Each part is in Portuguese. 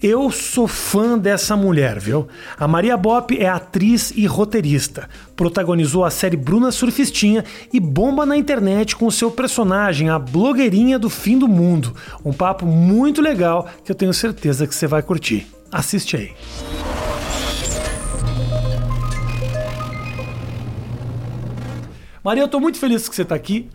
Eu sou fã dessa mulher, viu? A Maria Bop é atriz e roteirista. Protagonizou a série Bruna Surfistinha e bomba na internet com seu personagem, a blogueirinha do fim do mundo. Um papo muito legal que eu tenho certeza que você vai curtir. Assiste aí. Maria, eu tô muito feliz que você tá aqui.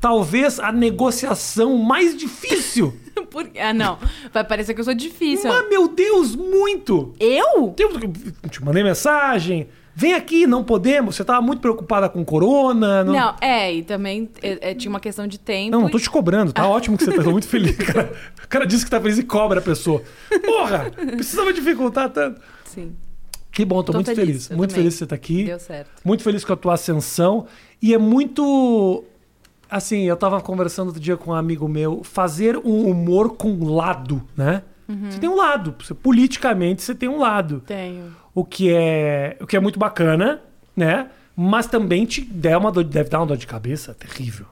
Talvez a negociação mais difícil. Por... Ah, não. Vai parecer que eu sou difícil. Mas, meu Deus, muito! Eu? Eu te mandei mensagem. Vem aqui, não podemos. Você tava muito preocupada com corona. Não, Não, é, e também é, é, tinha uma questão de tempo. não, não tô te cobrando. Tá ótimo que você tá muito feliz. Cara, o cara disse que tá feliz e cobra a pessoa. Porra, precisava dificultar tanto. Sim, Que bom, tô, Tô muito feliz, feliz. Muito também. feliz que você tá aqui. deu certo. Muito feliz com a tua ascensão. E é muito. Assim, eu tava conversando outro dia com um amigo meu, fazer um humor com lado, né? Uhum. Você tem um lado. Você, politicamente, você tem um lado. Tenho. O que é, o que é muito bacana, né? Mas também te der uma dor, deve dar uma dor de cabeça terrível.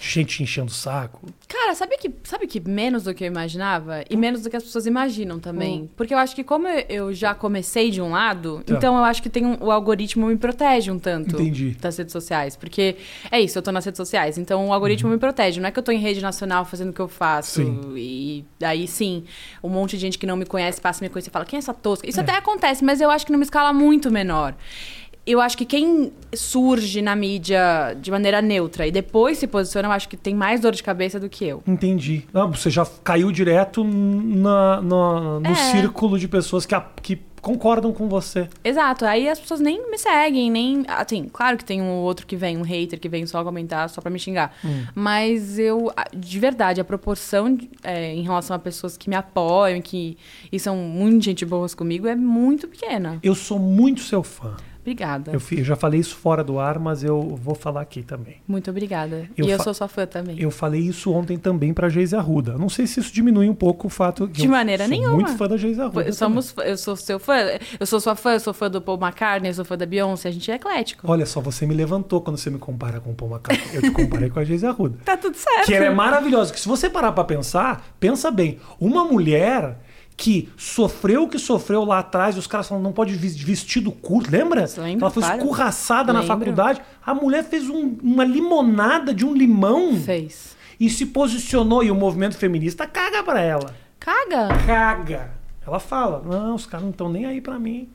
Gente enchendo o saco. Cara, sabe que, sabe que menos do que eu imaginava? E menos do que as pessoas imaginam também. Porque eu acho que como eu- já comecei de um lado, Tá. então eu acho que tem um- o algoritmo me protege um tanto Entendi. das redes sociais. Porque é isso, eu tô nas redes sociais, então o algoritmo me protege. Não é que eu tô em rede nacional fazendo o que eu faço. Sim. E aí sim, um monte de gente que não me conhece passa a me conhecer e fala, quem é essa tosca? Isso até acontece, mas eu acho que numa escala muito menor. Eu acho que quem surge na mídia de maneira neutra e depois se posiciona, eu acho que tem mais dor de cabeça do que eu. Entendi. Ah, você já caiu direto na, na- no É. círculo de pessoas que, a- que concordam com você. Exato, aí as pessoas nem me seguem, nem. Assim, claro que tem um outro que vem, um hater que vem só comentar, só pra me xingar. Mas eu, de verdade, a proporção de- é, em relação a pessoas que me apoiam que, e são muito gente boas comigo é muito pequena. Eu sou muito seu fã. Obrigada. Eu, eu já falei isso fora do ar, mas eu vou falar aqui também. Muito obrigada. Eu e eu sou sua fã também. Eu falei isso ontem também pra Geise Arruda. Não sei se isso diminui um pouco o fato que De eu maneira sou nenhuma. muito fã da Geise Arruda. Eu, somos, eu sou seu fã, eu sou sua fã, eu sou fã do Paul McCartney, eu sou fã da Beyoncé, a gente é eclético. Olha só, você me levantou quando você me compara com o Paul McCartney. Eu te comparei com a Geise Arruda. Tá tudo certo. Que ela é maravilhosa. Que se você parar pra pensar, pensa bem. Uma mulher que sofreu o que sofreu lá atrás, e os caras falam, não pode vestido curto, lembra? Ela foi escorraçada na faculdade. A mulher fez um- uma limonada de um limão Fez. e se posicionou. E o movimento feminista caga pra ela. Caga. Caga. Ela fala, não, os caras não estão nem aí pra mim.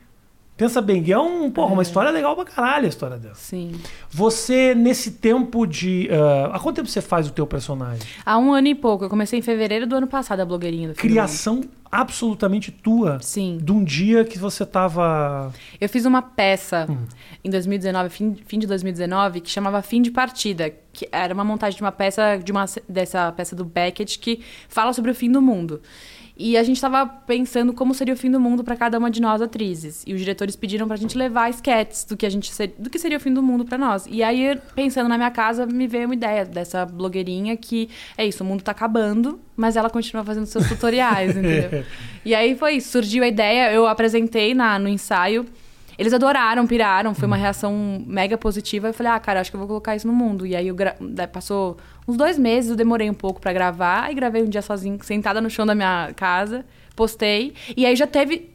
Pensa bem, é um, porra, uma história legal pra caralho a história dela. Sim. Você, nesse tempo de. ah, há quanto tempo você faz o teu personagem? Há um ano e pouco. Eu comecei em fevereiro do ano passado, a blogueirinha do Criação absolutamente tua. Sim. De um dia que você tava. Eu fiz uma peça Hum. em 2019, fim, fim de 2019, que chamava Fim de Partida. Que era uma montagem de uma peça, de uma, dessa peça do Beckett, que fala sobre o fim do mundo. E a gente estava pensando como seria o fim do mundo para cada uma de nós atrizes. E os diretores pediram pra gente levar sketches do que a gente ser- do que seria o fim do mundo para nós. E aí, pensando na minha casa, me veio uma ideia dessa blogueirinha que é isso, o mundo tá acabando, mas ela continua fazendo seus tutoriais, entendeu? E aí foi isso, surgiu a ideia, eu apresentei na, no ensaio. Eles adoraram, piraram, foi uma reação mega positiva. Eu falei, ah, cara, acho que eu vou colocar isso no mundo. E aí gra- passou uns dois meses, eu demorei um pouco pra gravar. Aí gravei um dia sozinho, sentada no chão da minha casa, postei. E aí já teve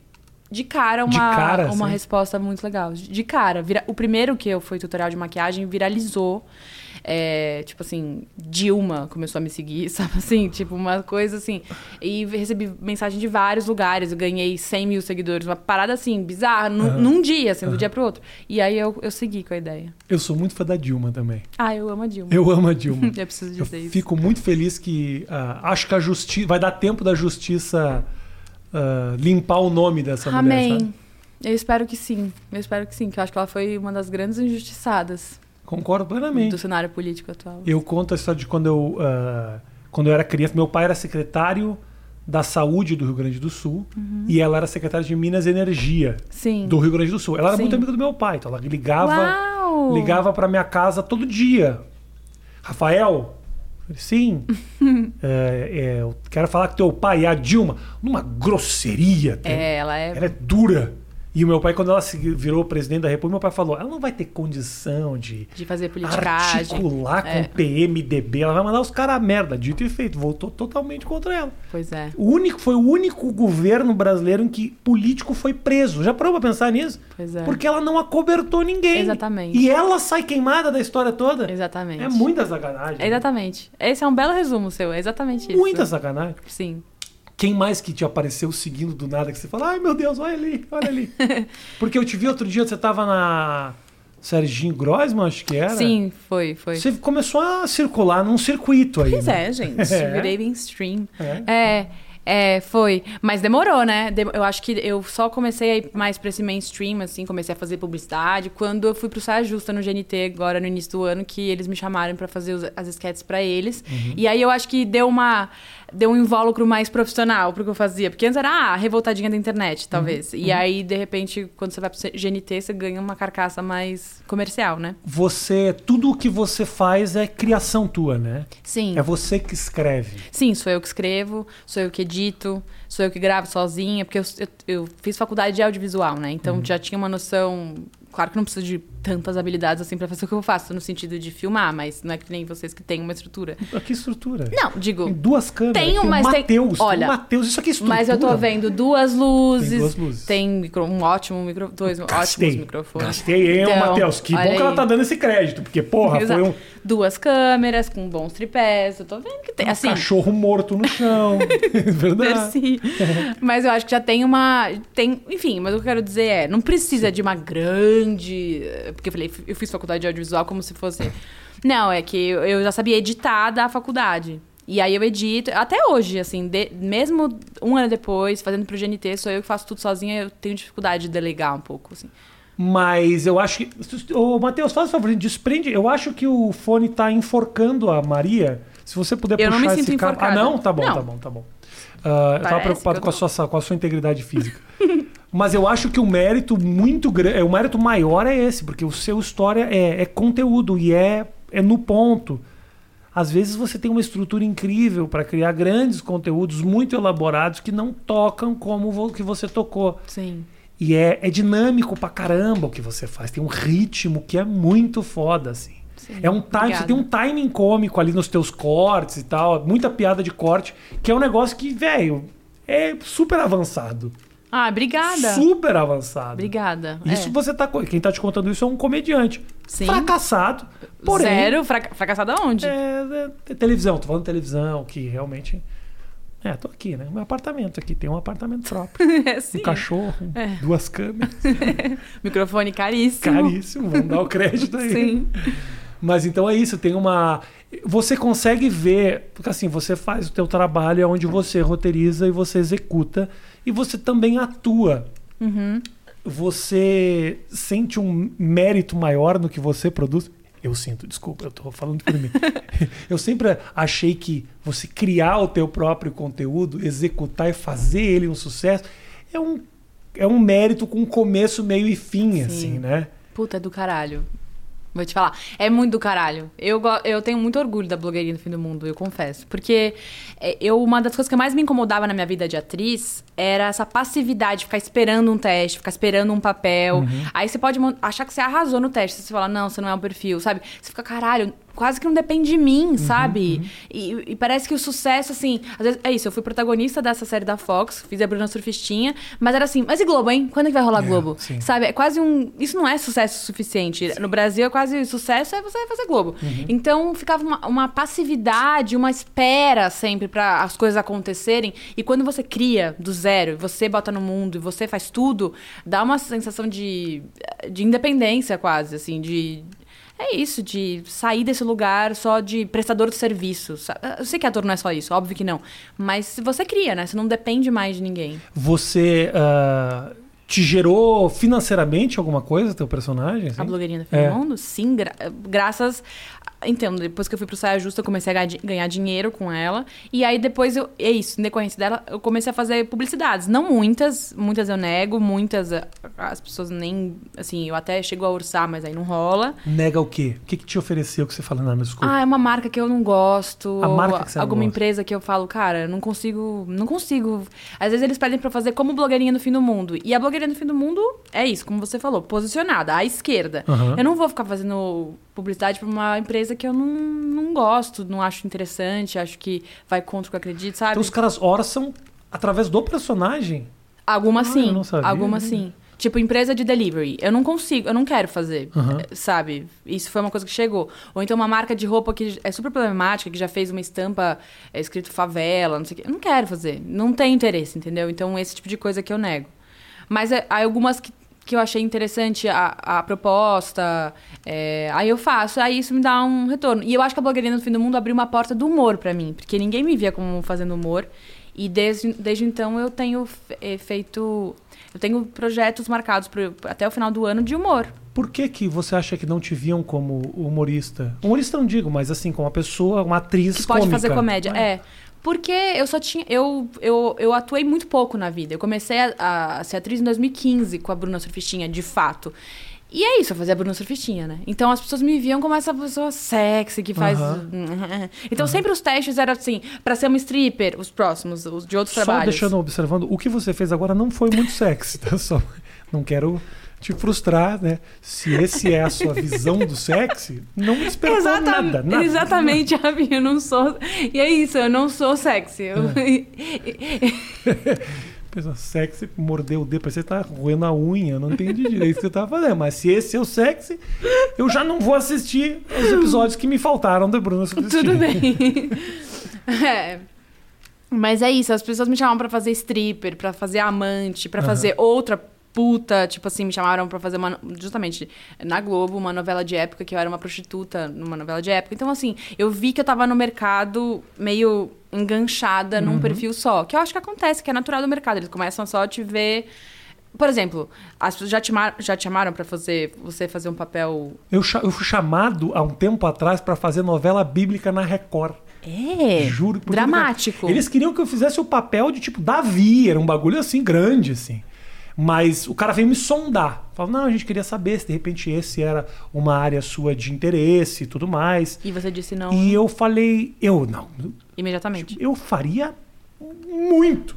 de cara uma, De cara, uma assim? resposta muito legal. De de cara. Vira- o primeiro que eu fui tutorial de maquiagem viralizou. É, tipo assim, Dilma começou a me seguir, sabe assim? Tipo, uma coisa assim. E recebi mensagem de vários lugares. Eu ganhei 100 mil seguidores. Uma parada assim, bizarra, num, Aham. num dia, assim, do dia pro outro. E aí eu, eu segui com a ideia. Eu sou muito fã da Dilma também. Ah, eu amo a Dilma. Eu amo a Dilma. Eu preciso Eu dizer isso. fico muito feliz que. ah, acho que a justiça. Vai dar tempo da justiça ah, limpar o nome dessa mulher. Amém. Eu espero que sim. Eu espero que sim, que eu acho que ela foi uma das grandes injustiçadas Concordo plenamente. do cenário político atual. Eu conto a história de quando eu, ah, quando eu era criança. Meu pai era secretário da Saúde do Rio Grande do Sul e ela era secretária de Minas e Energia Sim. do Rio Grande do Sul. Ela era Sim. muito amiga do meu pai, então ela ligava, Uau! ligava para minha casa todo dia. Rafael, sim. É, é, eu quero falar que teu pai é a Dilma, numa grosseria. É, ela é. Ela é dura. E o meu pai, quando ela se virou presidente da República, meu pai falou: ela não vai ter condição de, De fazer politicagem. articular com É. o PMDB, ela vai mandar os caras a merda. Dito e feito, voltou totalmente contra ela. Pois é. O único, foi o único governo brasileiro em que político foi preso. Já parou pra pensar nisso? Pois é. Porque ela não acobertou ninguém. Exatamente. E ela sai queimada da história toda. Exatamente. É muita sacanagem. Exatamente. Esse é um belo resumo seu, é exatamente isso. Muita sacanagem. Sim. Quem mais que te apareceu seguindo do nada que você fala, ai meu Deus, olha ali, olha ali. Porque eu te vi outro dia, você tava na Serginho Grossman, acho que era. Sim, foi, foi. Você começou a circular num circuito aí. Pois né? é, gente. É. Virei mainstream. É. É. É, foi. Mas demorou, né? Eu acho que eu só comecei a ir mais pra esse mainstream, assim, comecei a fazer publicidade quando eu fui pro Saia Justa no GNT, agora no início do ano, que eles me chamaram pra fazer os- as sketches pra eles. Uhum. E aí eu acho que deu uma. Deu um invólucro mais profissional pro que eu fazia. Porque antes era, ah, revoltadinha da internet, talvez. Uhum. E aí, de repente, quando você vai pro GNT, você ganha uma carcaça mais comercial, né? Você, tudo o que você faz é criação tua, né? Sim. É você que escreve. Sim, sou eu que escrevo, sou eu que edito, sou eu que gravo sozinha, porque eu, eu, eu fiz faculdade de audiovisual, né? Então já tinha uma noção. Claro que não preciso de tantas habilidades assim pra fazer o que eu faço, no sentido de filmar, mas não é que nem vocês que têm uma estrutura. Que estrutura. Não, Tem digo. duas câmeras. Tenho, tem mas um tem- Mateus, olha, tem um Mateus, isso aqui é estrutura. Mas eu tô vendo duas luzes. Tem duas luzes. Tem micro- um ótimo micro, dois Gastei. ótimos microfones. Gastei, hein, Então, Matheus? Que bom olha que ela aí. tá dando esse crédito, porque, porra, Exato. foi um, Duas câmeras com bons tripés. Eu tô vendo que tem. um assim, cachorro morto no chão. Verdade. Mas eu acho que já tem uma. Tem, enfim, mas o que eu quero dizer é, não precisa de uma grande. Porque eu falei, eu fiz faculdade de audiovisual como se fosse. Não, é que eu eu já sabia editar da faculdade. E aí eu edito, até hoje, assim, de- mesmo um ano depois, fazendo pro GNT, sou eu que faço tudo sozinha, eu tenho dificuldade de delegar um pouco, assim. Mas eu acho que. Ô, Matheus, faz o favor, desprende. Eu acho que o fone tá enforcando a Maria. Se você puder Eu puxar esse cabo. Ah, não? Tá bom, Não. tá bom, tá bom. Ah, eu tava preocupado que com eu a, sua, com a sua integridade física. Mas eu acho que o mérito muito grande. O mérito maior é esse, porque o seu história é, é conteúdo e é, é no ponto. Às vezes você tem uma estrutura incrível para criar grandes conteúdos muito elaborados que não tocam como o que você tocou. Sim. E é, é dinâmico pra caramba o que você faz. Tem um ritmo que é muito foda, assim. Sim, É um time, você tem um timing cômico ali nos teus cortes e tal, muita piada de corte, que é um negócio que, velho, é super avançado. Ah, obrigada. Super avançado. Obrigada. Isso é. você tá. Quem tá te contando isso é um comediante. Sim. Fracassado. Porém. Zero, fraca fracassado aonde? É, é, televisão, tô falando televisão, que realmente. É, tô aqui, né? Meu apartamento aqui, tem um apartamento próprio. É, sim. Um cachorro, duas câmeras. Microfone caríssimo. Caríssimo, vamos dar o crédito aí. Sim. Mas então é isso, tem uma. Você consegue ver, porque assim, você faz o teu trabalho é onde você roteiriza e você executa, e você também atua. Uhum. Você sente um mérito maior no que você produz? Eu sinto, desculpa, eu tô falando por mim. eu sempre achei que você criar o teu próprio conteúdo, executar e fazer ele um sucesso, é um, é um mérito com começo, meio e fim, Sim. assim, né? Puta, é do caralho. Vou te falar. É muito do caralho. Eu, eu tenho muito orgulho da blogueirinha do fim do mundo, eu confesso. Porque é, eu, uma das coisas que mais me incomodava na minha vida de atriz era essa passividade, ficar esperando um teste, ficar esperando um papel. Aí você pode achar que você arrasou no teste. Você fala, não, você não é um perfil, sabe? Você fica, caralho, quase que não depende de mim, sabe? E, e parece que o sucesso, assim. Às vezes, é isso, eu fui protagonista dessa série da Fox, fiz a Bruna Surfistinha, mas era assim, mas e Globo, hein? Quando é que vai rolar É, Globo? sim. Sabe? É quase um. Isso não é sucesso suficiente. No Brasil, é quase sucesso é você fazer Globo. Uhum. Então ficava uma, uma passividade, uma espera sempre para as coisas acontecerem. E quando você cria do zero, você bota no mundo e você faz tudo, dá uma sensação de, de independência quase, assim, de. É isso, de sair desse lugar só de prestador de serviço. sa- Eu sei que ator não é só isso, óbvio que não. Mas você cria, né? Você não depende mais de ninguém. Você ah, te gerou financeiramente alguma coisa, teu personagem? assim? A blogueirinha do fim É. Sim, gra- graças. Então, depois que eu fui pro Saia Justa, eu comecei a ganhar di- ganhar dinheiro com ela. E aí depois eu. É isso, em decorrência dela, eu comecei a fazer publicidades. Não muitas, muitas eu nego, muitas as pessoas nem. Assim, eu até chego a orçar, mas aí não rola. Nega o quê? O que, que te ofereceu que você fala, não, não, desculpa. Ah, é uma marca que eu não gosto. A marca que você Alguma gosta. empresa que eu falo, cara, eu não consigo. Não consigo. Às vezes eles pedem pra fazer como blogueirinha no fim do mundo. E a blogueirinha do fim do mundo é isso, como você falou, posicionada, à esquerda. Aham. Eu não vou ficar fazendo publicidade pra uma empresa que eu não, não gosto, não acho interessante, acho que vai contra o que eu acredito, sabe? Então os caras orçam através do personagem. Alguma Ah, sim. Alguma sim. Tipo, empresa de delivery. Eu não consigo, eu não quero fazer, eh, sabe? Isso foi uma coisa que chegou. Ou então uma marca de roupa que é super problemática, que já fez uma estampa é, escrito favela, não sei o quê. Eu não quero fazer. Não tenho interesse, entendeu? Então, esse tipo de coisa que eu nego. Mas é, há algumas que, que eu achei interessante a, a proposta, é, aí eu faço, aí isso me dá um retorno. E eu acho que a blogueirinha do fim do mundo abriu uma porta do humor pra mim, porque ninguém me via como fazendo humor. E desde, desde então eu tenho eh, feito. Eu tenho projetos marcados pro, até o final do ano de humor. Por que, que você acha que não te viam como humorista? Humorista não digo, mas assim, como uma pessoa, uma atriz Que pode cômica. fazer comédia. Ah, É. Porque eu só tinha. Eu, eu, eu atuei muito pouco na vida. Eu comecei a, a ser atriz em 2015 com a Bruna Surfistinha, de fato. E é isso, eu fazia a Bruna Surfistinha, né? Então as pessoas me viam como essa pessoa sexy que faz. Aham. Então sempre os testes eram assim, pra ser uma stripper, os próximos, os de outros Só trabalhos. deixando observando, o que você fez agora não foi muito sexy, tá? Só não quero te frustrar, né? Se esse é a sua visão do sexy, não me esperou Exata- nada, nada. Exatamente, Ravi, eu não sou. E é isso, eu não sou sexy. Eu- Pensa, sexy, mordeu o dedo, parece que você tá roendo a unha, eu não entendi direito o que você tá fazendo. Mas se esse é o sexy, eu já não vou assistir os episódios que me faltaram da Bruna Surfistinha. Tudo bem. É. Mas é isso, as pessoas me chamavam pra fazer stripper, pra fazer amante, pra Aham. fazer outra puta, tipo assim, me chamaram pra fazer uma, justamente na Globo, uma novela de época que eu era uma prostituta numa novela de época. Então assim, eu vi que eu tava no mercado meio enganchada num perfil só, que eu acho que acontece, que é natural do mercado, eles começam só a te ver por exemplo, as pessoas já te, chamaram, já te chamaram pra fazer, você fazer um papel Eu, eu fui chamado há um tempo atrás para fazer novela bíblica na Record. é, Juro. por dramático. Eles queriam que eu fizesse o papel de tipo Davi, era um bagulho assim grande, assim. Mas o cara veio me sondar. Falou, não, a gente queria saber se de repente esse era uma área sua de interesse e tudo mais. E você disse não E eu falei, eu não, imediatamente. eu faria muito.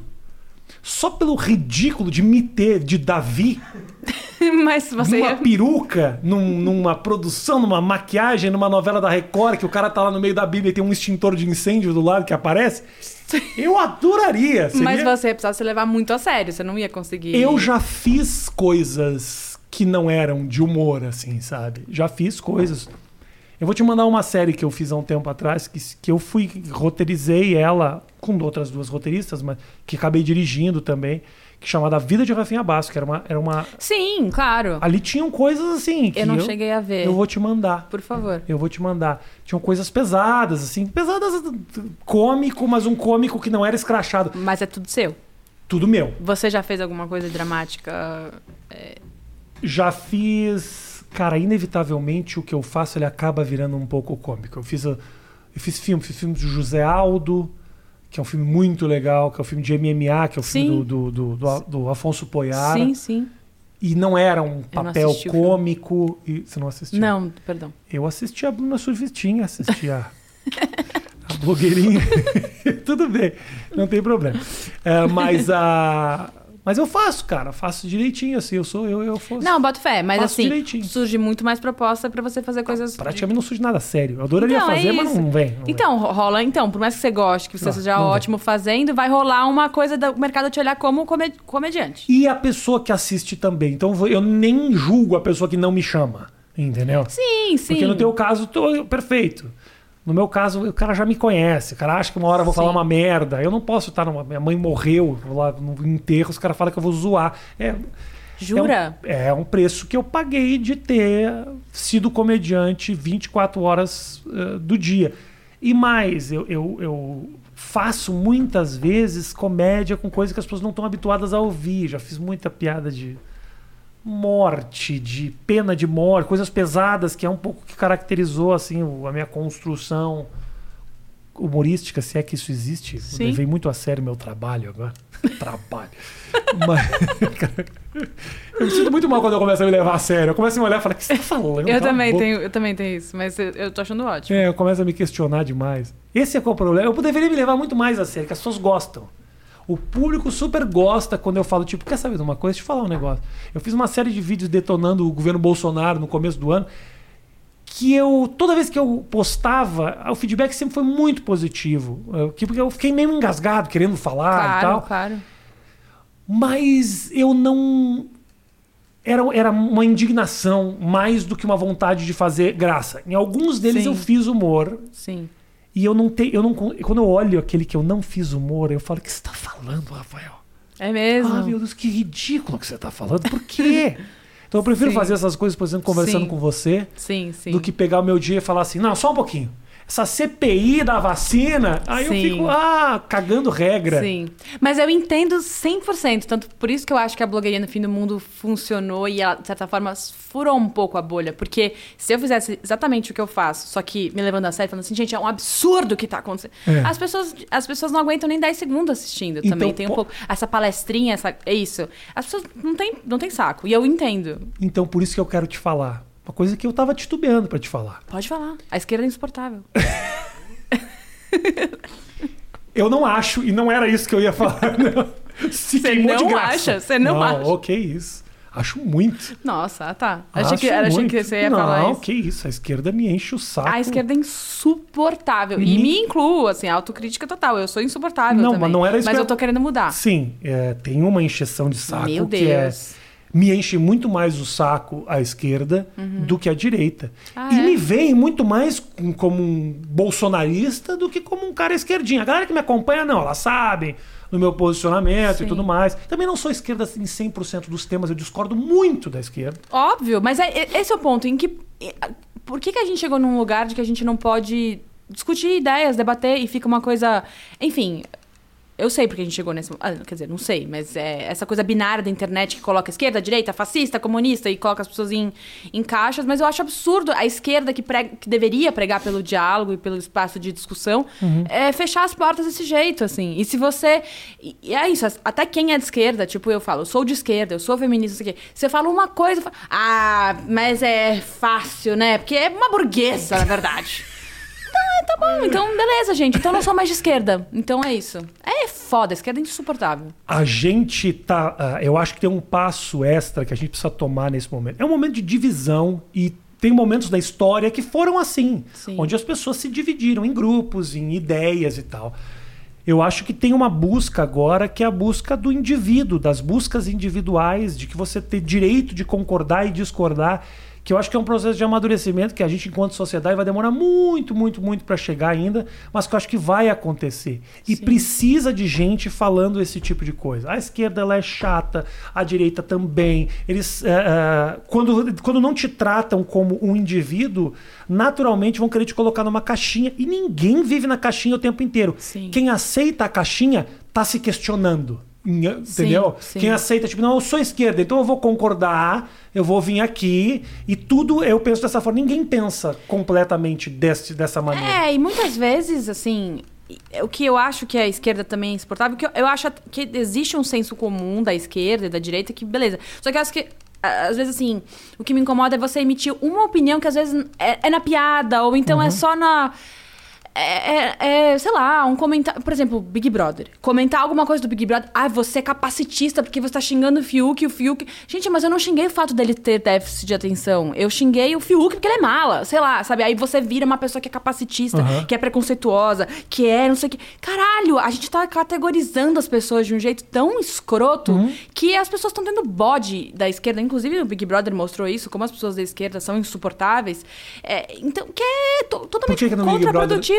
Só pelo ridículo de me ter de Davi Mas você numa peruca, num- numa produção, numa maquiagem, numa novela da Record, que o cara tá lá no meio da Bíblia e tem um extintor de incêndio do lado que aparece. Eu adoraria. seria- Mas você ia precisar se levar muito a sério, você não ia conseguir. Eu já fiz coisas que não eram de humor, assim, sabe? Já fiz coisas. Eu vou te mandar uma série que eu fiz há um tempo atrás, que, que eu fui, roteirizei ela com outras duas roteiristas, mas que acabei dirigindo também, que chamada Vida de Rafinha Basso, que era uma. Era uma Sim, claro. ali tinham coisas assim. Que Eu não cheguei a ver. Eu vou te mandar. Por favor. Eu vou te mandar. Tinham coisas pesadas, assim. Pesadas, cômico, mas um cômico que não era escrachado. Mas é tudo seu. Tudo meu. Você já fez alguma coisa dramática? Já fiz. Cara, inevitavelmente o que eu faço ele acaba virando um pouco cômico. Eu fiz, eu fiz filme, fiz filme do José Aldo, que é um filme muito legal, que é o filme de MMA, que é o filme Sim. do, do, do, do, Afonso Poiara. Sim, sim. E não era um papel filme. cômico. E, você não assistiu? Não, perdão. Eu assisti a Bruna Surfistinha, assisti a, a blogueirinha. Tudo bem, não tem problema. É, mas a. Mas eu faço, cara, faço direitinho, assim. Eu sou, eu, eu faço. Não, boto fé, mas assim, direitinho. surge muito mais proposta pra você fazer coisas. Praticamente não surge nada sério. Eu adoraria Então, é fazer, mas isso. não vem. não. Então, ro- rola, então, por mais que você goste, que você Não, seja não vem. ótimo fazendo, vai rolar uma coisa do mercado te olhar como come- comediante. E a pessoa que assiste também. Então eu nem julgo a pessoa que não me chama. Entendeu? Sim, sim. Porque no teu caso, tô perfeito. No meu caso, o cara já me conhece. O cara acha que uma hora eu vou falar Sim. uma merda. Eu não posso estar numa. Minha mãe morreu, lá no enterro, os caras falam que eu vou zoar. É, Jura? É um, é um preço que eu paguei de ter sido comediante 24 horas eh, do dia. E mais, eu, eu, eu faço muitas vezes comédia com coisas que as pessoas não estão habituadas a ouvir. Já fiz muita piada de morte, de pena de morte, coisas pesadas, que é um pouco que caracterizou assim a minha construção humorística, se é que isso existe. Sim. Eu levei muito a sério meu trabalho agora. trabalho. Mas, cara, eu me sinto muito mal quando eu começo a me levar a sério. Eu começo a me olhar e falar, o que você tá falando? Eu também, boca." tenho, eu também tenho isso, mas eu, eu tô achando ótimo. É, eu começo a me questionar demais. Esse é qual é o problema. Eu deveria me levar muito mais a sério, que as pessoas gostam. O público super gosta quando eu falo, tipo, quer saber de uma coisa? Deixa eu falar um negócio. Eu fiz uma série de vídeos detonando o governo Bolsonaro no começo do ano, que eu, toda vez que eu postava, o feedback sempre foi muito positivo. Porque eu fiquei meio engasgado, querendo falar claro, e tal. claro. Mas eu não. Era, era uma indignação mais do que uma vontade de fazer graça. Em alguns deles Sim. eu fiz humor. Sim. E eu não tenho. Eu não, quando eu olho aquele que eu não fiz humor, eu falo: O que você está falando, Rafael? É mesmo? Ah, meu Deus, que ridículo que você está falando. Por quê? então eu prefiro Sim. fazer essas coisas, por exemplo, conversando Sim. com você, Sim, sim. do que pegar o meu dia e falar assim: Não, só um pouquinho. Essa CPI da vacina, aí eu Sim. fico, ah, cagando regra. Sim. Mas eu entendo 100%. Tanto por isso que eu acho que a blogueirinha no fim do mundo funcionou e ela, de certa forma, furou um pouco a bolha. Porque se eu fizesse exatamente o que eu faço, só que me levando a sério, falando assim, gente, é um absurdo o que tá acontecendo. É. As, pessoas, as pessoas não aguentam nem 10 segundos assistindo Então, também. Tem um po- pouco. Essa palestrinha, essa, é isso. As pessoas não têm não tem saco. E eu entendo. Então por isso que eu quero te falar. Uma coisa que eu tava titubeando pra te falar. Pode falar. A esquerda é insuportável. Eu não acho, e não era isso que eu ia falar. não. Você não graça. acha? Você não acha? ok, isso. Acho muito. Nossa, tá. Achei que, Acho achei que você ia não, falar isso. que isso. A esquerda me enche o saco. A esquerda é insuportável. Me- E me incluo, assim, autocrítica total. Eu sou insuportável Não, também. mas não era isso Mas eu tô querendo mudar. Sim, é, tem uma encheção de saco Meu que é. Me enche muito mais o saco a esquerda do que a direita. Ah, e é? me veem muito mais com- como um bolsonarista do que como um cara esquerdinha. A galera que me acompanha, não, elas sabem do meu posicionamento Sim. e tudo mais. Também não sou esquerda em 100% dos temas, eu discordo muito da esquerda. Óbvio, mas é, é- esse é o ponto. Em que. Por que, que a gente chegou num lugar de que a gente não pode discutir ideias, debater e fica uma coisa. Enfim. Eu sei porque a gente chegou nesse. Ah, quer dizer, não sei, mas é essa coisa binária da internet que coloca esquerda, direita, fascista, comunista e coloca as pessoas em, em caixas, mas eu acho absurdo a esquerda que, prega- que deveria pregar pelo diálogo e pelo espaço de discussão é, fechar as portas desse jeito, assim. E se você. E é isso, até quem é de esquerda, tipo, eu falo, eu sou de esquerda, eu sou feminista, isso aqui. Você fala uma coisa, eu falo, ah, mas é fácil, né? Porque é uma burguesa, na verdade. Ah, tá bom, então beleza, gente. Então não sou mais de esquerda. Então é isso. É foda, a esquerda é insuportável. A gente tá. ah, eu acho que tem um passo extra que a gente precisa tomar nesse momento. É um momento de divisão e tem momentos da história que foram assim, Sim. onde as pessoas se dividiram em grupos, em ideias e tal. Eu acho que tem uma busca agora que é a busca do indivíduo, das buscas individuais, de que você ter direito de concordar e discordar, que eu acho que é um processo de amadurecimento que a gente, enquanto sociedade, vai demorar muito, muito, muito para chegar ainda, mas que eu acho que vai acontecer. E Sim. precisa de gente falando esse tipo de coisa. A esquerda ela é chata, a direita também. Eles, é, é, quando, quando não te tratam como um indivíduo, naturalmente vão querer te colocar numa caixinha. E ninguém vive na caixinha o tempo inteiro. Sim. Quem aceita a caixinha tá se questionando. Entendeu? sim. Quem aceita, tipo, não, eu sou esquerda, então eu vou concordar, eu vou vir aqui, e tudo eu penso dessa forma. Ninguém pensa completamente desse, dessa maneira. É, e muitas vezes, assim, o que eu acho que a esquerda também é insuportável, que eu, eu acho que existe um senso comum da esquerda e da direita que, beleza. Só que eu acho que. Às vezes, assim, o que me incomoda é você emitir uma opinião que às vezes é, é na piada, ou então é só na. É, é- é, sei lá, um comentário. Por exemplo, Big Brother. Comentar alguma coisa do Big Brother. Ah, você é capacitista porque você tá xingando o Fiuk e o Fiuk. Gente, mas eu não xinguei o fato dele ter déficit de atenção. Eu xinguei o Fiuk porque ele é mala. Sei lá, sabe? Aí você vira uma pessoa que é capacitista, Aham. que é preconceituosa, que é não sei o que. Caralho, a gente tá categorizando as pessoas de um jeito tão escroto Uhum. que as pessoas estão tendo bode da esquerda. Inclusive, o Big Brother mostrou isso, como as pessoas da esquerda são insuportáveis. É, então, que é totalmente que,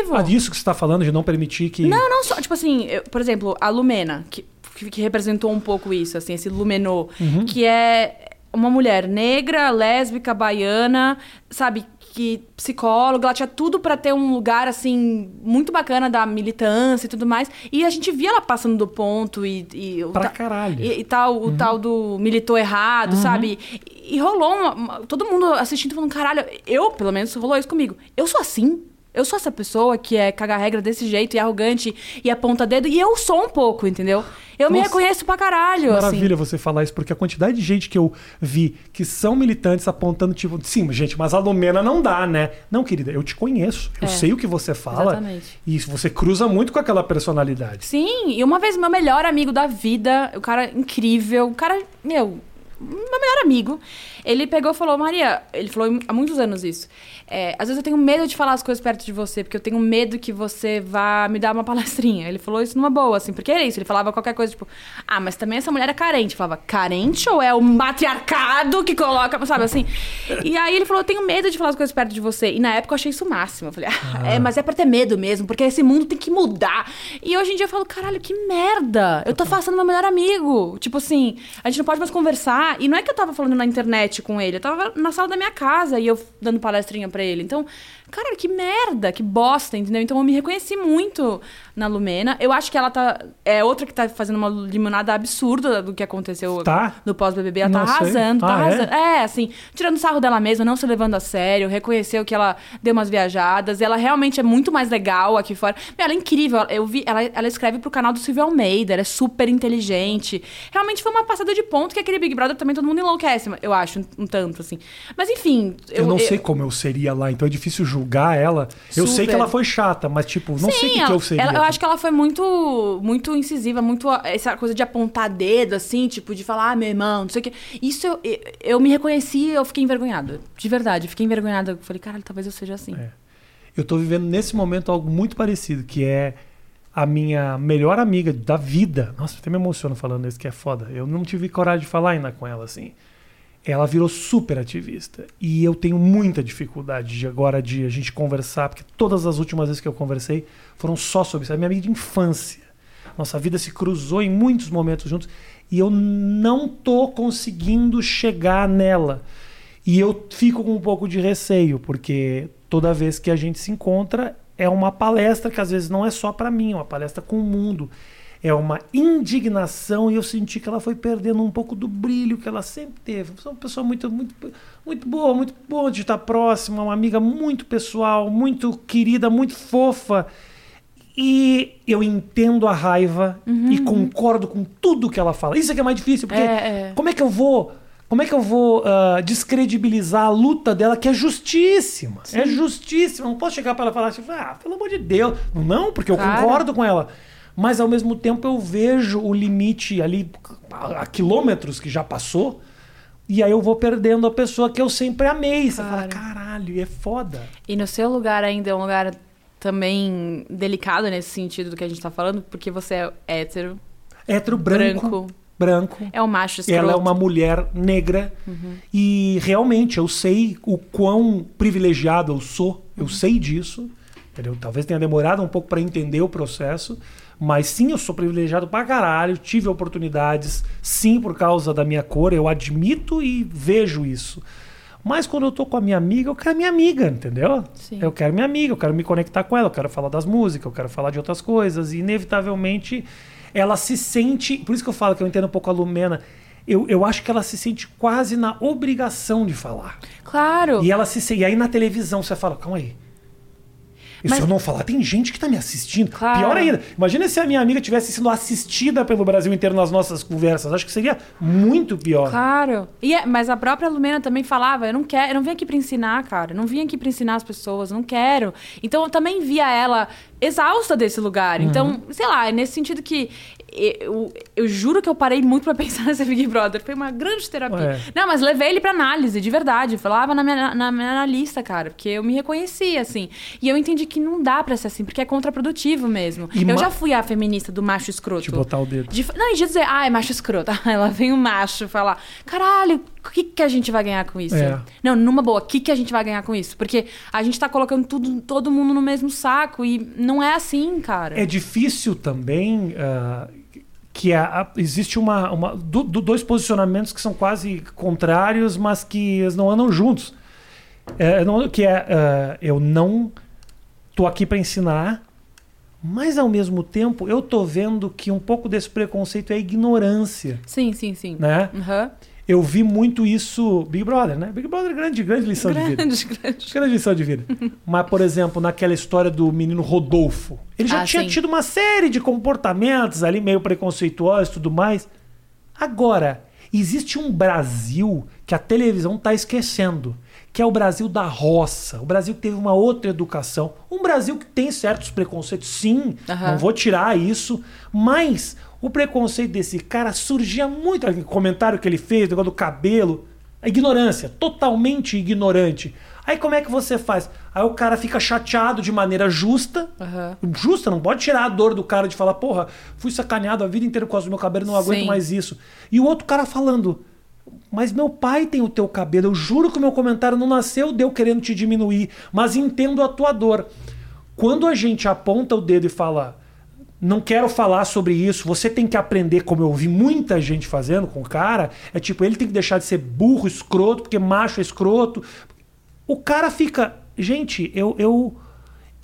contraprodutivo. Ah, disso que você está falando, de não permitir que. Não, não só. Tipo assim, eu- por exemplo, a Lumena, que, que, representou um pouco isso, assim, esse Lumenô, Uhum. que é uma mulher negra, lésbica, baiana, sabe? Que psicóloga, ela tinha tudo pra ter um lugar, assim, muito bacana da militância e tudo mais. E a gente via ela passando do ponto e. e Pra caralho. E, e tal, o tal do militou errado, sabe? E, e rolou uma, uma- todo mundo assistindo falando, caralho, eu, pelo menos, rolou isso comigo. Eu sou assim. Eu sou essa pessoa que é cagar regra desse jeito e arrogante e aponta dedo, e eu sou um pouco, entendeu? Eu me Nossa, reconheço pra caralho, assim. Maravilha você falar isso, porque a quantidade de gente que eu vi que são militantes apontando, tipo, sim, gente, mas a Lumena não dá, né? Não, querida, eu te conheço. Eu É, sei o que você fala. exatamente. E você cruza muito com aquela personalidade. Sim, e uma vez meu melhor amigo da vida, o cara incrível, o cara, meu, meu melhor amigo, ele pegou e falou, Maria, ele falou há muitos anos isso. É, às vezes eu tenho medo de falar as coisas perto de você, porque eu tenho medo que você vá me dar uma palestrinha. Ele falou isso numa boa, assim, porque era isso. Ele falava qualquer coisa, tipo, ah, mas também essa mulher é carente. Eu falava, carente ou é o matriarcado que coloca, sabe assim? E aí ele falou, eu tenho medo de falar as coisas perto de você. E na época eu achei isso o máximo. Eu falei, ah, é, mas é pra ter medo mesmo, porque esse mundo tem que mudar. E hoje em dia eu falo, caralho, que merda! Eu tô afastando meu melhor amigo. Tipo assim, a gente não pode mais conversar. E não é que eu tava falando na internet com ele, eu tava na sala da minha casa e eu dando palestrinha pra ele. Então, cara, que merda, que bosta, entendeu? Então eu me reconheci muito na Lumena. Eu acho que ela tá. É outra que tá fazendo uma limonada absurda do que aconteceu Tá? no pós-BBB. Ela tá Não sei. arrasando, tá Ah, é? arrasando. É, assim, tirando sarro dela mesma, não se levando a sério, reconheceu que ela deu umas viajadas. Ela realmente é muito mais legal aqui fora. Meu, ela é incrível. Eu vi, ela, ela escreve pro canal do Silvio Almeida, ela é super inteligente. Realmente foi uma passada de ponto que aquele Big Brother também todo mundo enlouquece, eu acho, um, tanto, assim. Mas enfim. Eu, não sei como eu seria lá, então é difícil julgar ela. Eu sei que ela foi chata, mas, tipo, não sei o que, que eu seria. ela- eu acho que ela foi muito, muito incisiva, muito essa coisa de apontar dedo, assim, tipo, de falar, ah, meu irmão, não sei o quê. Isso eu, eu, eu me reconheci eu fiquei envergonhada. De verdade, eu fiquei envergonhada. Eu falei, caralho, talvez eu seja assim. É. Eu tô vivendo nesse momento algo muito parecido, que é a minha melhor amiga da vida. Nossa, até me emociono falando isso, que é foda. Eu não tive coragem de falar ainda com ela, assim. Ela virou super ativista. E eu tenho muita dificuldade de agora de a gente conversar, porque todas as últimas vezes que eu conversei foram só sobre isso. É minha amiga de infância. Nossa vida se cruzou em muitos momentos juntos e eu não tô conseguindo chegar nela. E eu fico com um pouco de receio, porque toda vez que a gente se encontra é uma palestra que às vezes não é só para mim, é uma palestra com o mundo. É uma indignação e eu senti que ela foi perdendo um pouco do brilho que ela sempre teve. Você é uma pessoa muito, muito, muito boa, muito boa de estar próxima, uma amiga muito pessoal, muito querida, muito fofa. E eu entendo a raiva e concordo com tudo que ela fala. Isso é que é mais difícil, porque É, é. como é que eu vou. Como é que eu vou ah, descredibilizar a luta dela, que é justíssima? É justíssima. Não posso chegar para ela e falar assim, ah, pelo amor de Deus. Não, porque eu Claro. concordo com ela. Mas ao mesmo tempo eu vejo o limite ali a, a quilômetros que já passou. E aí eu vou perdendo a pessoa que eu sempre amei. Você fala, Claro. caralho, é foda. E no seu lugar ainda é um lugar também delicado nesse sentido do que a gente tá falando, porque você é hétero, Hétero branco. branco, branco. é um macho escroto. Ela é uma mulher negra e realmente eu sei o quão privilegiado eu sou, eu sei disso. Entendeu? Talvez tenha demorado um pouco para entender o processo, mas sim, eu sou privilegiado pra caralho, tive oportunidades, sim, por causa da minha cor, eu admito e vejo isso. Mas quando eu tô com a minha amiga, eu quero minha amiga, entendeu? Sim. Eu quero minha amiga, eu quero me conectar com ela, eu quero falar das músicas, eu quero falar de outras coisas. E inevitavelmente ela se sente. Por isso que eu falo que eu entendo um pouco a Lumena. Eu, eu acho que ela se sente quase na obrigação de falar. Claro. E ela se se- E aí na televisão você fala, calma aí. E Mas- se eu não falar, tem gente que tá me assistindo. Claro. Pior ainda, imagina se a minha amiga tivesse sido assistida pelo Brasil inteiro nas nossas conversas. Acho que seria muito pior. Claro. E é- mas a própria Lumena também falava, eu não quero, eu não vim aqui pra ensinar, cara. Eu não vim aqui pra ensinar as pessoas, não quero. Então eu também via ela exausta desse lugar. Uhum. Então, sei lá, é nesse sentido que eu, eu juro que eu parei muito pra pensar nesse Big Brother. Foi uma grande terapia. É. Não, mas levei ele pra análise, de verdade. Falava na minha, na minha analista, cara, porque eu me reconhecia, assim. E eu entendi que não dá pra ser assim, porque é contraprodutivo mesmo. E eu ma- já fui a feminista do macho escroto. De botar o dedo. De, não, e de dizer, ah, é macho escroto. Lá vem o macho falar, caralho, o que, que a gente vai ganhar com isso? É. Não, numa boa, o que, que a gente vai ganhar com isso? Porque a gente tá colocando tudo, todo mundo no mesmo saco e não é assim, cara. É difícil também ah, que a- a- existe uma, uma do- do- dois posicionamentos que são quase contrários, mas que eles não andam juntos. É, não- que é ah, eu não tô aqui para ensinar, mas ao mesmo tempo eu tô vendo que um pouco desse preconceito é ignorância, Sim, sim, sim. né? Aham. Eu vi muito isso. Big Brother, né? Big Brother é grande, grande lição de vida. Grande, grande. Grande lição de vida. Mas, por exemplo, naquela história do menino Rodolfo. Ele já Ah, tinha sim. tido uma série de comportamentos ali meio preconceituosos e tudo mais. Agora, existe um Brasil que a televisão está esquecendo, que é o Brasil da roça. O Brasil que teve uma outra educação. Um Brasil que tem certos preconceitos, sim, Aham. não vou tirar isso, mas o preconceito desse cara surgia muito. Aquele comentário que ele fez, o negócio do cabelo. A ignorância, totalmente ignorante. Aí como é que você faz? Aí o cara fica chateado de maneira justa. Aham. Justa, não pode tirar a dor do cara de falar, porra, fui sacaneado a vida inteira por causa do meu cabelo, não aguento Sim. mais isso. E o outro cara falando, mas meu pai tem o teu cabelo, eu juro que o meu comentário não nasceu de eu querendo te diminuir, mas entendo a tua dor. Quando a gente aponta o dedo e fala, não quero falar sobre isso, você tem que aprender, como eu vi muita gente fazendo com o cara, é tipo, ele tem que deixar de ser burro, escroto, porque macho é escroto. O cara fica, gente, eu eu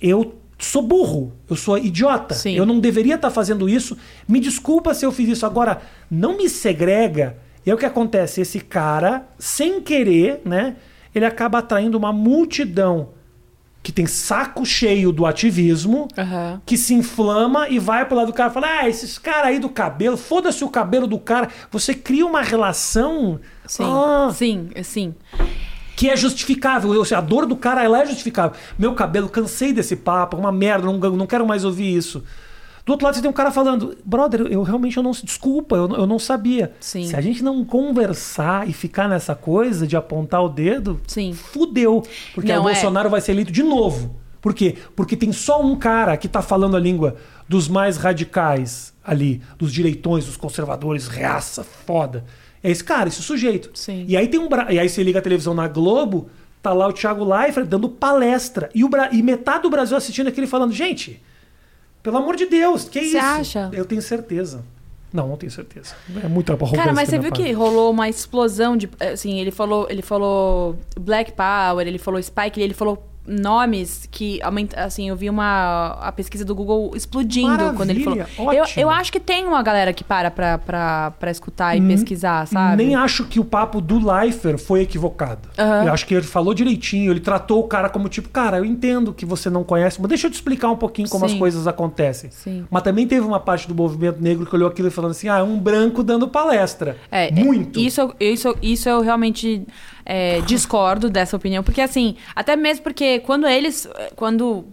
eu sou burro, eu sou idiota, Sim. eu não deveria estar fazendo isso. Me desculpa se eu fiz isso agora, não me segrega. E é o que acontece, esse cara, sem querer, né, ele acaba atraindo uma multidão que tem saco cheio do ativismo, Aham. que se inflama e vai pro lado do cara e fala: Ah, esses caras aí do cabelo, foda-se o cabelo do cara. Você cria uma relação Sim, ah, sim, sim. que é justificável. Eu, a dor do cara ela é justificável. Meu cabelo, cansei desse papo, uma merda, não, não quero mais ouvir isso. Do outro lado, você tem um cara falando, brother, eu realmente eu não desculpa, eu, eu não sabia. Sim. Se a gente não conversar e ficar nessa coisa de apontar o dedo, Sim. fudeu. Porque o é. Bolsonaro vai ser eleito de novo. Por quê? Porque tem só um cara que tá falando a língua dos mais radicais ali, dos direitões, dos conservadores, reaça, foda. É esse cara, esse sujeito. Sim. E aí tem um bra... e aí você liga a televisão na Globo, tá lá o Thiago Leifert dando palestra e, o Bra... e metade do Brasil assistindo aquele falando, gente, pelo amor de Deus, que Você isso? acha? Eu tenho certeza. Não, não tenho certeza. É muita arrogância Cara, mas você viu que parte. rolou uma explosão de. Assim, ele falou, ele falou Black Power, ele falou Spike, ele falou nomes que aumenta, assim, eu vi uma a pesquisa do Google explodindo quando ele falou. Maravilha, Eu, ótimo. eu acho que tem uma galera que para pra, pra, pra escutar e pesquisar, sabe? Nem acho que o papo do Leifert foi equivocado. Aham. Eu acho que ele falou direitinho, ele tratou o cara como tipo, cara, eu entendo que você não conhece, mas deixa eu te explicar um pouquinho como Sim. as coisas acontecem. Sim. Mas também teve uma parte do movimento negro que olhou aquilo e falando assim, ah, é um branco dando palestra. É, Muito. é, Isso, isso, isso eu realmente é, discordo dessa opinião. Porque, assim, até mesmo porque quando eles. Quando.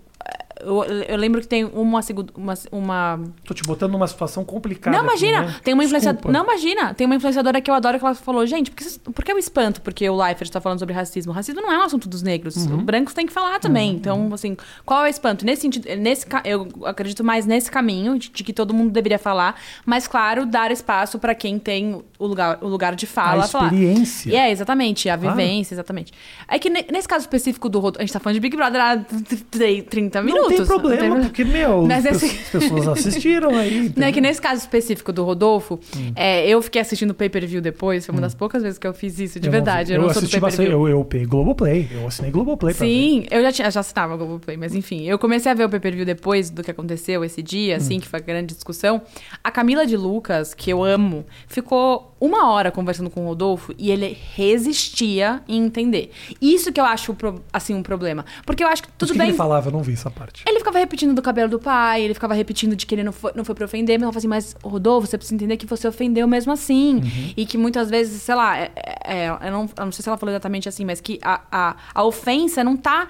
Eu, eu lembro que tem uma segunda. Uma, uma Tô te botando numa situação complicada. Não, aqui, imagina. né? Tem uma influenciadora. Não, imagina. Tem uma influenciadora que eu adoro que ela falou: gente, por que, por que eu espanto? Porque o Leifert está falando sobre racismo. Racismo não é um assunto dos negros. Uhum. Os brancos têm que falar também. Então, assim, qual é o espanto? Nesse sentido, nesse, ca- eu acredito mais nesse caminho de, de que todo mundo deveria falar, mas, claro, dar espaço para quem tem o lugar, o lugar de fala. A falar. experiência. E é, exatamente, a vivência, exatamente. É que ne- nesse caso específico do Rodolfo, a gente tá falando de Big Brother há tr- tr- 30 minutos. Não tem problema, problema. porque, meu, Mas as esse- pessoas assistiram aí. Não, é que nesse caso específico do Rodolfo, Hum. é, eu fiquei assistindo o pay-per-view depois, foi uma das poucas vezes que eu fiz isso, de Eu não verdade. vi. eu Eu, não sou do assisti bastante. Eu, eu peguei Globoplay. Eu assinei Globoplay pra. Sim, eu já tinha, já assinava Globoplay, mas enfim, eu comecei a ver o pay-per-view depois do que aconteceu esse dia, Hum. assim, que foi a grande discussão. A Camila de Lucas, que eu amo, ficou uma hora conversando com o Rodolfo e ele resistia em entender. Isso que eu acho, assim, um problema. Porque eu acho que tudo que bem... ele falava? Eu não vi essa parte. Ele ficava repetindo do cabelo do pai, ele ficava repetindo de que ele não foi, não foi pra ofender, mas ela falava assim, mas Rodolfo, você precisa entender que você ofendeu mesmo assim. Uhum. E que muitas vezes, sei lá, é- é- eu, não, eu não sei se ela falou exatamente assim, mas que a, a, a ofensa não tá.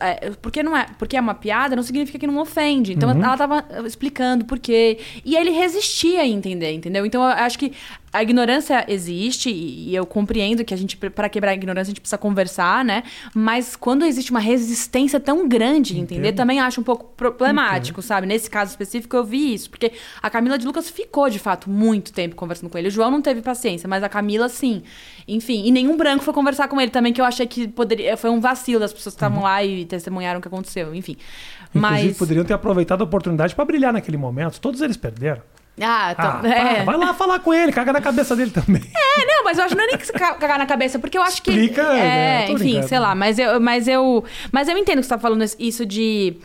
é, porque não é. Porque é uma piada, não significa que não ofende. Então Uhum. ela tava explicando por quê. E ele resistia a entender, entendeu? Então eu acho que a ignorância existe e eu compreendo que a gente, para quebrar a ignorância, a gente precisa conversar, né? Mas quando existe uma resistência tão grande, entender, Entendo. também acho um pouco problemático, sabe? Nesse caso específico, eu vi isso. Porque a Camila de Lucas ficou, de fato, muito tempo conversando com ele. O João não teve paciência, mas a Camila, sim. Enfim, e nenhum branco foi conversar com ele também, que eu achei que poderia. Foi um vacilo das pessoas que estavam lá e testemunharam o que aconteceu, enfim. Inclusive, Mas. poderiam ter aproveitado a oportunidade pra brilhar naquele momento. Todos eles perderam. Ah, Ah, então. é. para, vai lá falar com ele, caga na cabeça dele também. É, não, mas eu acho não é nem que cagar na cabeça, porque eu acho que. Explica, né? É, Tô enfim, brincando. sei lá, mas eu, mas eu. Mas eu entendo que você tá falando isso de.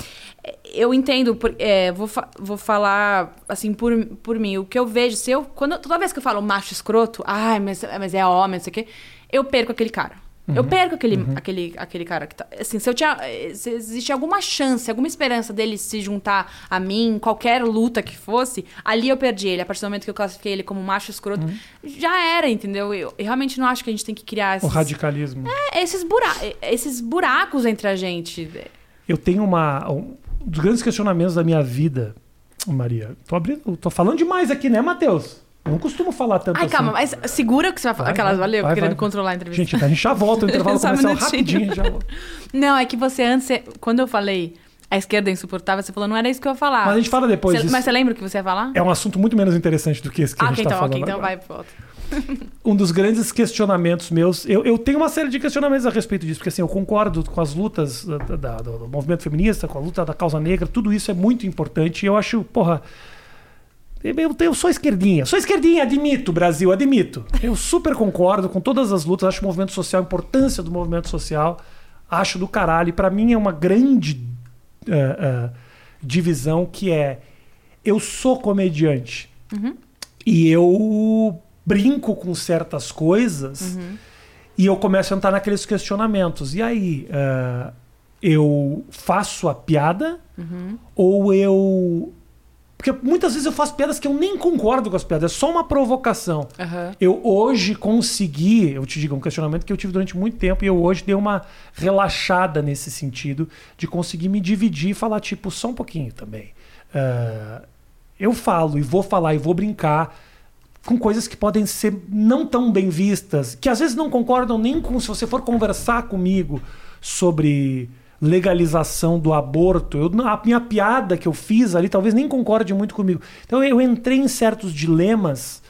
eu entendo, é, vou, vou falar assim por, por mim. O que eu vejo, se eu. Quando, toda vez que eu falo macho escroto, ai, mas, mas é homem, não sei o quê, eu perco aquele cara. Eu perco aquele, aquele, aquele cara que tá. Assim, se eu tinha. Se existe alguma chance, alguma esperança dele se juntar a mim, qualquer luta que fosse, ali eu perdi ele. A partir do momento que eu classifiquei ele como macho escroto, já era, entendeu? Eu, eu realmente não acho que a gente tem que criar O esses, radicalismo. é, esses, bura esses buracos entre a gente. Eu tenho uma. Um dos grandes questionamentos da minha vida, Maria. Tô abrindo. Tô falando demais aqui, né, Matheus? Eu não costumo falar tanto Ai, assim. calma, mas segura que você vai falar. Vai, Aquelas, vai, valeu, vai, querendo controlar a entrevista. Gente, a gente já volta, o intervalo começou rapidinho. Já volta. Não, é que você antes, você- quando eu falei a esquerda é insuportável, você falou, não era isso que eu ia falar. Mas a gente fala depois Você-. Mas você lembra o que você ia falar? É um assunto muito menos interessante do que esse que a ah, gente ok, tá então, falando. ok, então agora. vai, volta. um dos grandes questionamentos meus. Eu, eu tenho uma série de questionamentos a respeito disso, porque assim, eu concordo com as lutas da- da- do movimento feminista, com a luta da causa negra, tudo isso é muito importante. E eu acho, porra. Eu, eu- sou esquerdinha, sou esquerdinha, admito, Brasil, admito. Eu super concordo com todas as lutas, acho o movimento social, a importância do movimento social, acho do caralho. E pra mim é uma grande eh, eh, divisão que é: eu sou comediante e eu brinco com certas coisas e eu começo a entrar naqueles questionamentos. E aí, eh, eu faço a piada ou eu. Porque muitas vezes eu faço piadas que eu nem concordo com as piadas, é só uma provocação. Aham. Eu hoje consegui, eu te digo, um questionamento que eu tive durante muito tempo, e eu hoje dei uma relaxada nesse sentido, de conseguir me dividir e falar, tipo, só um pouquinho também. Ah, eu falo e vou falar e vou brincar com coisas que podem ser não tão bem vistas, que às vezes não concordam nem com se você for conversar comigo sobre legalização do aborto. Eu, a minha piada que eu fiz ali talvez nem concorde muito comigo. Então eu entrei em certos dilemas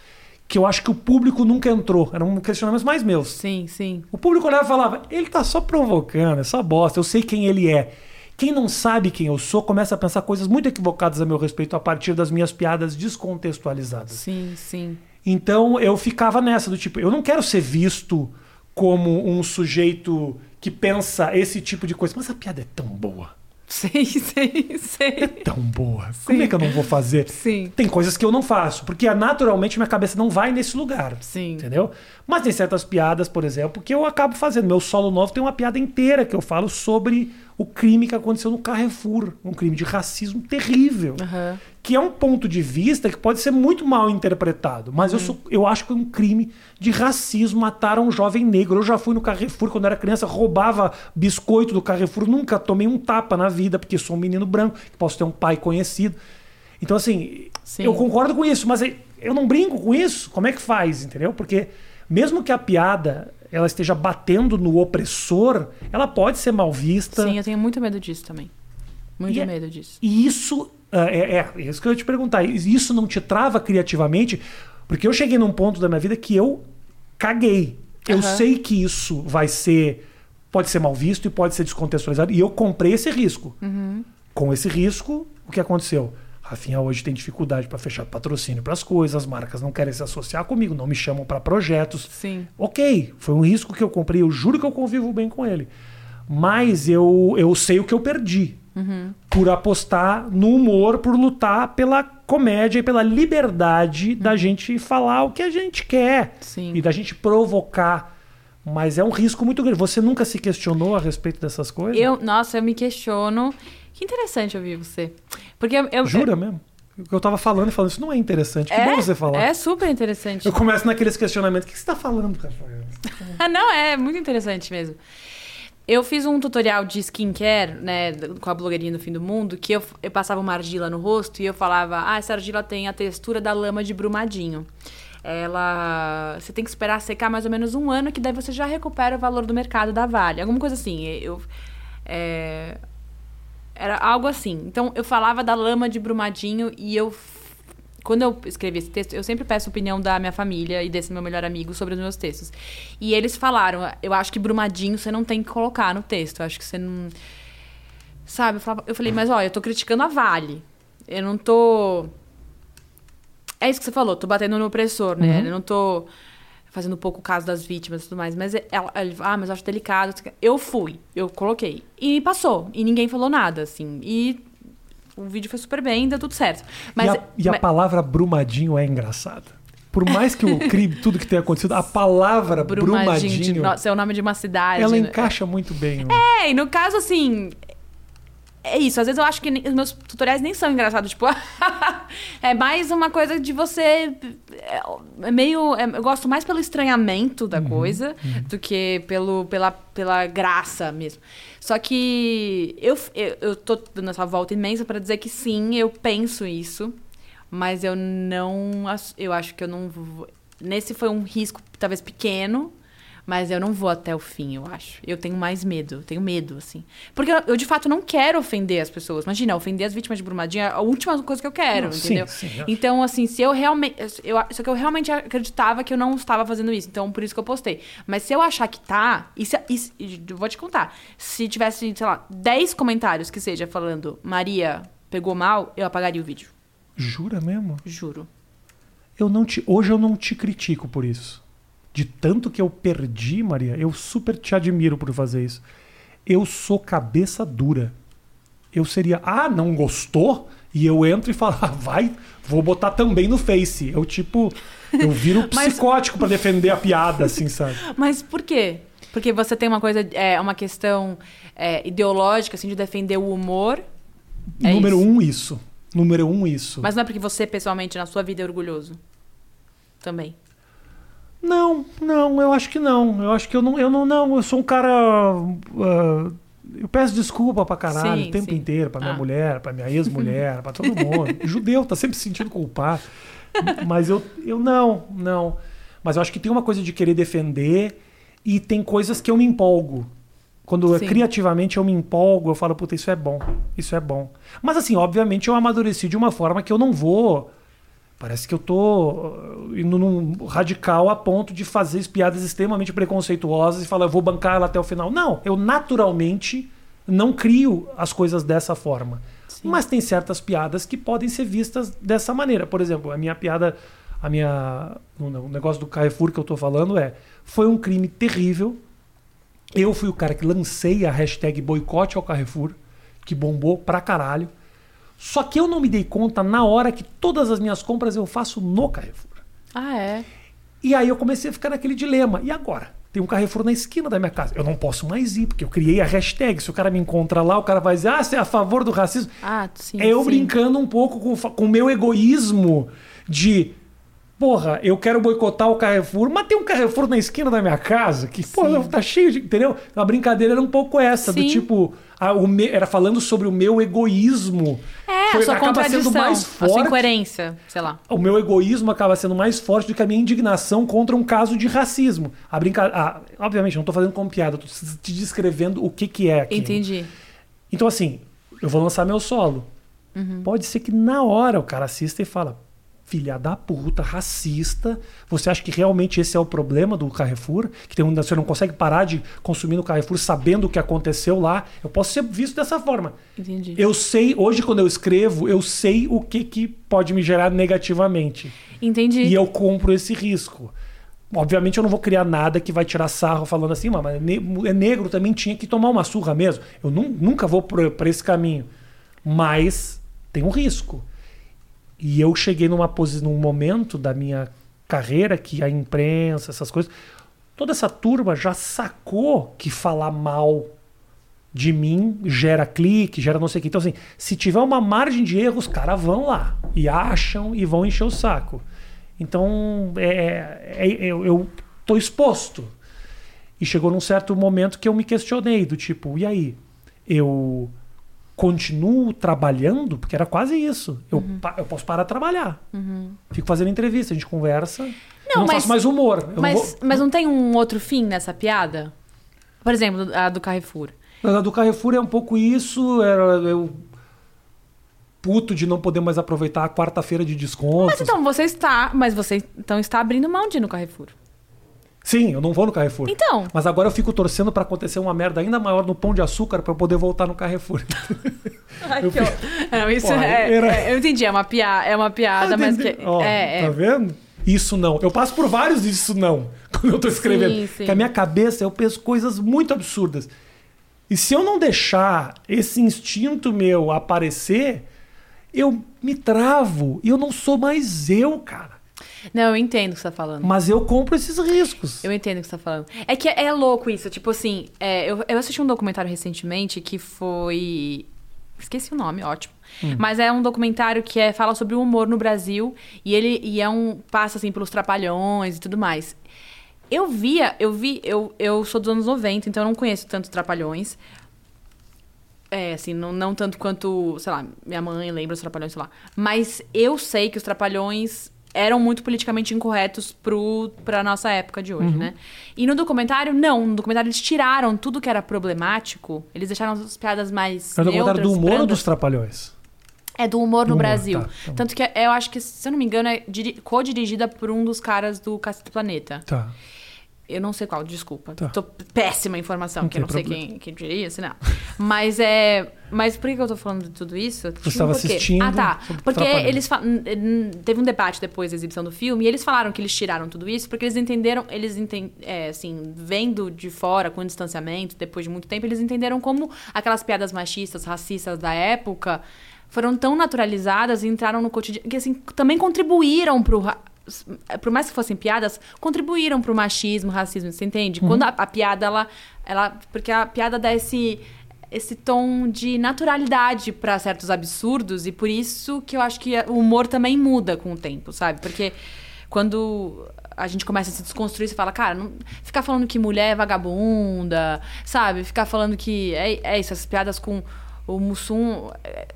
que eu acho que o público nunca entrou. Eram questionamentos mais meus. Sim, sim. O público olhava e falava: ele tá só provocando, essa bosta, eu sei quem ele é. Quem não sabe quem eu sou começa a pensar coisas muito equivocadas a meu respeito a partir das minhas piadas descontextualizadas. Sim, sim. Então eu ficava nessa do tipo, eu não quero ser visto como um sujeito que pensa esse tipo de coisa, mas a piada é tão boa, Sei, sei, é sei. tão boa. Como é que eu não vou fazer? Sim. Tem coisas que eu não faço, porque naturalmente minha cabeça não vai nesse lugar. Sim. Entendeu? Mas tem certas piadas, por exemplo, que eu acabo fazendo. Meu solo novo tem uma piada inteira que eu falo sobre o crime que aconteceu no Carrefour. Um crime de racismo terrível. Aham. Que é um ponto de vista que pode ser muito mal interpretado. Mas eu, sou, eu acho que é um crime de racismo matar um jovem negro. Eu já fui no Carrefour quando era criança, roubava biscoito do Carrefour. Nunca tomei um tapa na vida, porque sou um menino branco, que posso ter um pai conhecido. Então, assim, Sim. eu concordo com isso, mas eu não brinco com isso. Como é que faz, entendeu? Porque mesmo que a piada ela esteja batendo no opressor, ela pode ser mal vista. Sim, eu tenho muito medo disso também. Muito E é- medo disso. E isso ah, é, é, é isso que eu ia te perguntar. Isso não te trava criativamente? Porque eu cheguei num ponto da minha vida que eu caguei. Eu Aham. sei que isso vai ser. Pode ser mal visto e pode ser descontextualizado. E eu comprei esse risco. Uhum. Com esse risco, o que aconteceu? Rafinha hoje tem dificuldade para fechar patrocínio para as coisas, as marcas não querem se associar comigo, não me chamam para projetos. Sim. Ok, foi um risco que eu comprei, eu juro que eu convivo bem com ele. Mas eu, eu sei o que eu perdi. Por apostar no humor, por lutar pela comédia e pela liberdade da gente falar o que a gente quer. Sim. E da gente provocar. Mas é um risco muito grande. Você nunca se questionou a respeito dessas coisas? Eu, nossa, eu me questiono. Que interessante ouvir você. Porque eu. eu Jura mesmo? O que eu tava falando e falando, isso não é interessante. Que é, bom você falar. É super interessante. Eu começo naqueles questionamentos. O que você tá falando, Rafael? Ah, não, é muito interessante mesmo. Eu fiz um tutorial de skincare, né, com a blogueirinha do fim do mundo, que eu, eu passava uma argila no rosto e eu falava, ah, essa argila tem a textura da lama de Brumadinho. Ela. Você tem que esperar secar mais ou menos um ano, que daí você já recupera o valor do mercado da Vale. Alguma coisa assim. Eu. é, Era algo assim. Então, eu falava da lama de Brumadinho e eu quando eu escrevi esse texto, eu sempre peço a opinião da minha família e desse meu melhor amigo sobre os meus textos. E eles falaram, eu acho que Brumadinho você não tem que colocar no texto. Eu acho que você não. Sabe? Eu, falava- eu falei, mas olha, eu tô criticando a Vale. Eu não tô. É isso que você falou, tô batendo no opressor, né? Eu não tô fazendo pouco caso das vítimas e tudo mais. Mas ela, ela ah, mas eu acho delicado. Eu fui, eu coloquei. E passou. E ninguém falou nada, assim. E o vídeo foi super bem, deu tudo certo. Mas, e a, e a mas- palavra brumadinho é engraçada. Por mais que eu crie tudo que tenha acontecido, a palavra Brumadinho, brumadinho, de- nossa, é o nome de uma cidade. ela né? encaixa muito bem. no- É, e no caso, assim. É isso, às vezes eu acho que os meus tutoriais nem são engraçados, tipo, é mais uma coisa de você. É, é meio. é- eu gosto mais pelo estranhamento da coisa do que pelo, pela, pela graça mesmo. Só que eu, eu, eu tô dando essa volta imensa pra dizer que sim, eu penso isso, mas eu não. Eu acho que eu não vou. Nesse foi um risco talvez pequeno, mas eu não vou até o fim, eu acho. Eu tenho mais medo, eu tenho medo, assim. Porque eu, eu, de fato, não quero ofender as pessoas. Imagina, ofender as vítimas de Brumadinho é a última coisa que eu quero, Não, sim, entendeu? sim, eu- então, assim, se eu realmente. Eu, só que eu realmente acreditava que eu não estava fazendo isso, então por isso que eu postei. Mas se eu achar que tá, e eu vou te contar. Se tivesse, sei lá, 10 comentários que seja falando Maria pegou mal, eu apagaria o vídeo. Jura mesmo? Juro. Eu não te, hoje eu não te critico por isso. De tanto que eu perdi, Maria, eu super te admiro por fazer isso. Eu sou cabeça dura. Eu seria, ah, não gostou? E eu entro e falo, ah, vai, vou botar também no Face. Eu, tipo, eu viro Mas- psicótico pra defender a piada, assim, sabe? Mas por quê? Porque você tem uma coisa, é, uma questão é, ideológica, assim, de defender o humor. É Número isso. um, isso. Número um, isso. Mas não é porque você, pessoalmente, na sua vida, é orgulhoso. Também. Não, não, eu acho que não. Eu acho que eu não, eu não, não, eu sou um cara. ah, eu peço desculpa pra caralho Sim, o tempo sim. inteiro, pra minha Ah. mulher, pra minha ex-mulher, pra todo mundo. Judeu tá sempre se sentindo culpado. Mas eu, eu não, não. Mas eu acho que tem uma coisa de querer defender e tem coisas que eu me empolgo. Quando Sim. criativamente eu me empolgo, eu falo, puta, isso é bom, isso é bom. Mas assim, obviamente eu amadureci de uma forma que eu não vou. Parece que eu tô uh, indo num radical a ponto de fazer piadas extremamente preconceituosas e falar, eu vou bancar ela até o final. Não, eu naturalmente não crio as coisas dessa forma. Mas tem certas piadas que podem ser vistas dessa maneira. Por exemplo, a minha piada, a minha. O negócio do Carrefour que eu tô falando é. Foi um crime terrível. Eu fui o cara que lancei a hashtag boicote ao Carrefour, que bombou pra caralho. Só que eu não me dei conta na hora que todas as minhas compras eu faço no Carrefour. Ah, é? E aí eu comecei a ficar naquele dilema. E agora? Tem um Carrefour na esquina da minha casa. Eu não posso mais ir, porque eu criei a hashtag. Se o cara me encontrar lá, o cara vai dizer, ah, você é a favor do racismo. Ah, sim. É eu sim. brincando um pouco com, com o meu egoísmo de. Porra, eu quero boicotar o Carrefour, mas tem um Carrefour na esquina da minha casa que, porra, tá cheio de. Entendeu? A brincadeira era um pouco essa, do Sim. tipo. a- o me- era falando sobre o meu egoísmo. É, Foi- a sua acaba sendo mais A sua forte. incoerência, sei lá. O meu egoísmo acaba sendo mais forte do que a minha indignação contra um caso de racismo. A brincadeira. obviamente, não tô fazendo como piada, tô te descrevendo o que, que é aquilo. Entendi. Então, assim, eu vou lançar meu solo. Uhum. Pode ser que na hora o cara assista e fala: filha da puta, racista. Você acha que realmente esse é o problema do Carrefour? Que tem um, você não consegue parar de consumir no Carrefour sabendo o que aconteceu lá? Eu posso ser visto dessa forma. Entendi. Eu sei, hoje quando eu escrevo, eu sei o que, que pode me gerar negativamente. Entendi. E eu compro esse risco. Obviamente eu não vou criar nada que vai tirar sarro falando assim, "Mas, é negro também tinha que tomar uma surra mesmo. Eu nu- nunca vou para esse caminho. Mas tem um risco. E eu cheguei numa posi num momento da minha carreira que a imprensa, essas coisas, toda essa turma já sacou que falar mal de mim gera clique, gera não sei o que. Então, assim, se tiver uma margem de erro, os caras vão lá e acham e vão encher o saco. Então, é, é- eu, eu tô exposto. E chegou num certo momento que eu me questionei, do tipo, e aí? Eu continuo trabalhando? Porque era quase isso. Eu, Uhum. eu posso parar de trabalhar. Fico fazendo entrevista, a gente conversa. eu não mas- faço mais humor. Eu não Mas, vou- mas não tem um outro fim nessa piada? Por exemplo, a do Carrefour. A do Carrefour é um pouco isso. Era eu puto de não poder mais aproveitar a quarta-feira de desconto. Mas então você está. Mas você então está abrindo mão de ir no Carrefour. Sim, eu não vou no Carrefour. Então. Mas agora eu fico torcendo pra acontecer uma merda ainda maior no Pão de Açúcar pra eu poder voltar no Carrefour. Ai, Eu que. Não, isso Porra, é, era- é- Eu entendi, é uma, pia, é uma piada, mas que. Ó, é, Tá é. vendo? Isso não. Eu passo por vários isso não quando eu tô escrevendo. Sim, sim. Porque a minha cabeça eu penso coisas muito absurdas. E se eu não deixar esse instinto meu aparecer, eu me travo e eu não sou mais eu, cara. Não, eu entendo o que você tá falando. Mas eu compro esses riscos. Eu entendo o que você tá falando. É que é, é louco isso. Tipo assim, é, eu, eu assisti um documentário recentemente que foi. Esqueci o nome, ótimo. Mas é um documentário que é, fala sobre o humor no Brasil. E ele e é um. passa assim pelos trapalhões e tudo mais. Eu via, eu vi, eu, eu sou dos anos 90, então eu não conheço tanto Trapalhões. É, assim, não, não tanto quanto, sei lá, minha mãe lembra os Trapalhões, sei lá. Mas eu sei que os Trapalhões eram muito politicamente incorretos pro, pra nossa época de hoje, né? E no documentário, não. No documentário eles tiraram tudo que era problemático. Eles deixaram as piadas mais É o documentário do humor ou dos trapalhões? É do humor Do no humor, Brasil. tá, tá. Tanto que eu acho que, se eu não me engano, é diri- co-dirigida por um dos caras do Cacete do Planeta. Tá. Eu não sei qual, desculpa. Tá. Tô péssima informação, Não que eu não sei problema. quem, quem diria isso, não. Mas é. Mas por que eu tô falando de tudo isso? Um estava porquê. assistindo Ah, tá. Porque eles teve um debate depois da exibição do filme e eles falaram que eles tiraram tudo isso porque eles entenderam, eles enten, é, assim, vendo de fora com distanciamento, depois de muito tempo, eles entenderam como aquelas piadas machistas, racistas da época foram tão naturalizadas e entraram no cotidiano que assim também contribuíram pro ra- por mais que fossem piadas, contribuíram pro machismo, racismo, você entende? Quando a, a piada, ela, ela. Porque a piada dá esse, esse tom de naturalidade pra certos absurdos, e por isso que eu acho que o humor também muda com o tempo, sabe? Porque quando a gente começa a se desconstruir, você fala, cara, não, ficar falando que mulher é vagabunda, sabe? Ficar falando que é, é isso, essas piadas com o Mussum. é,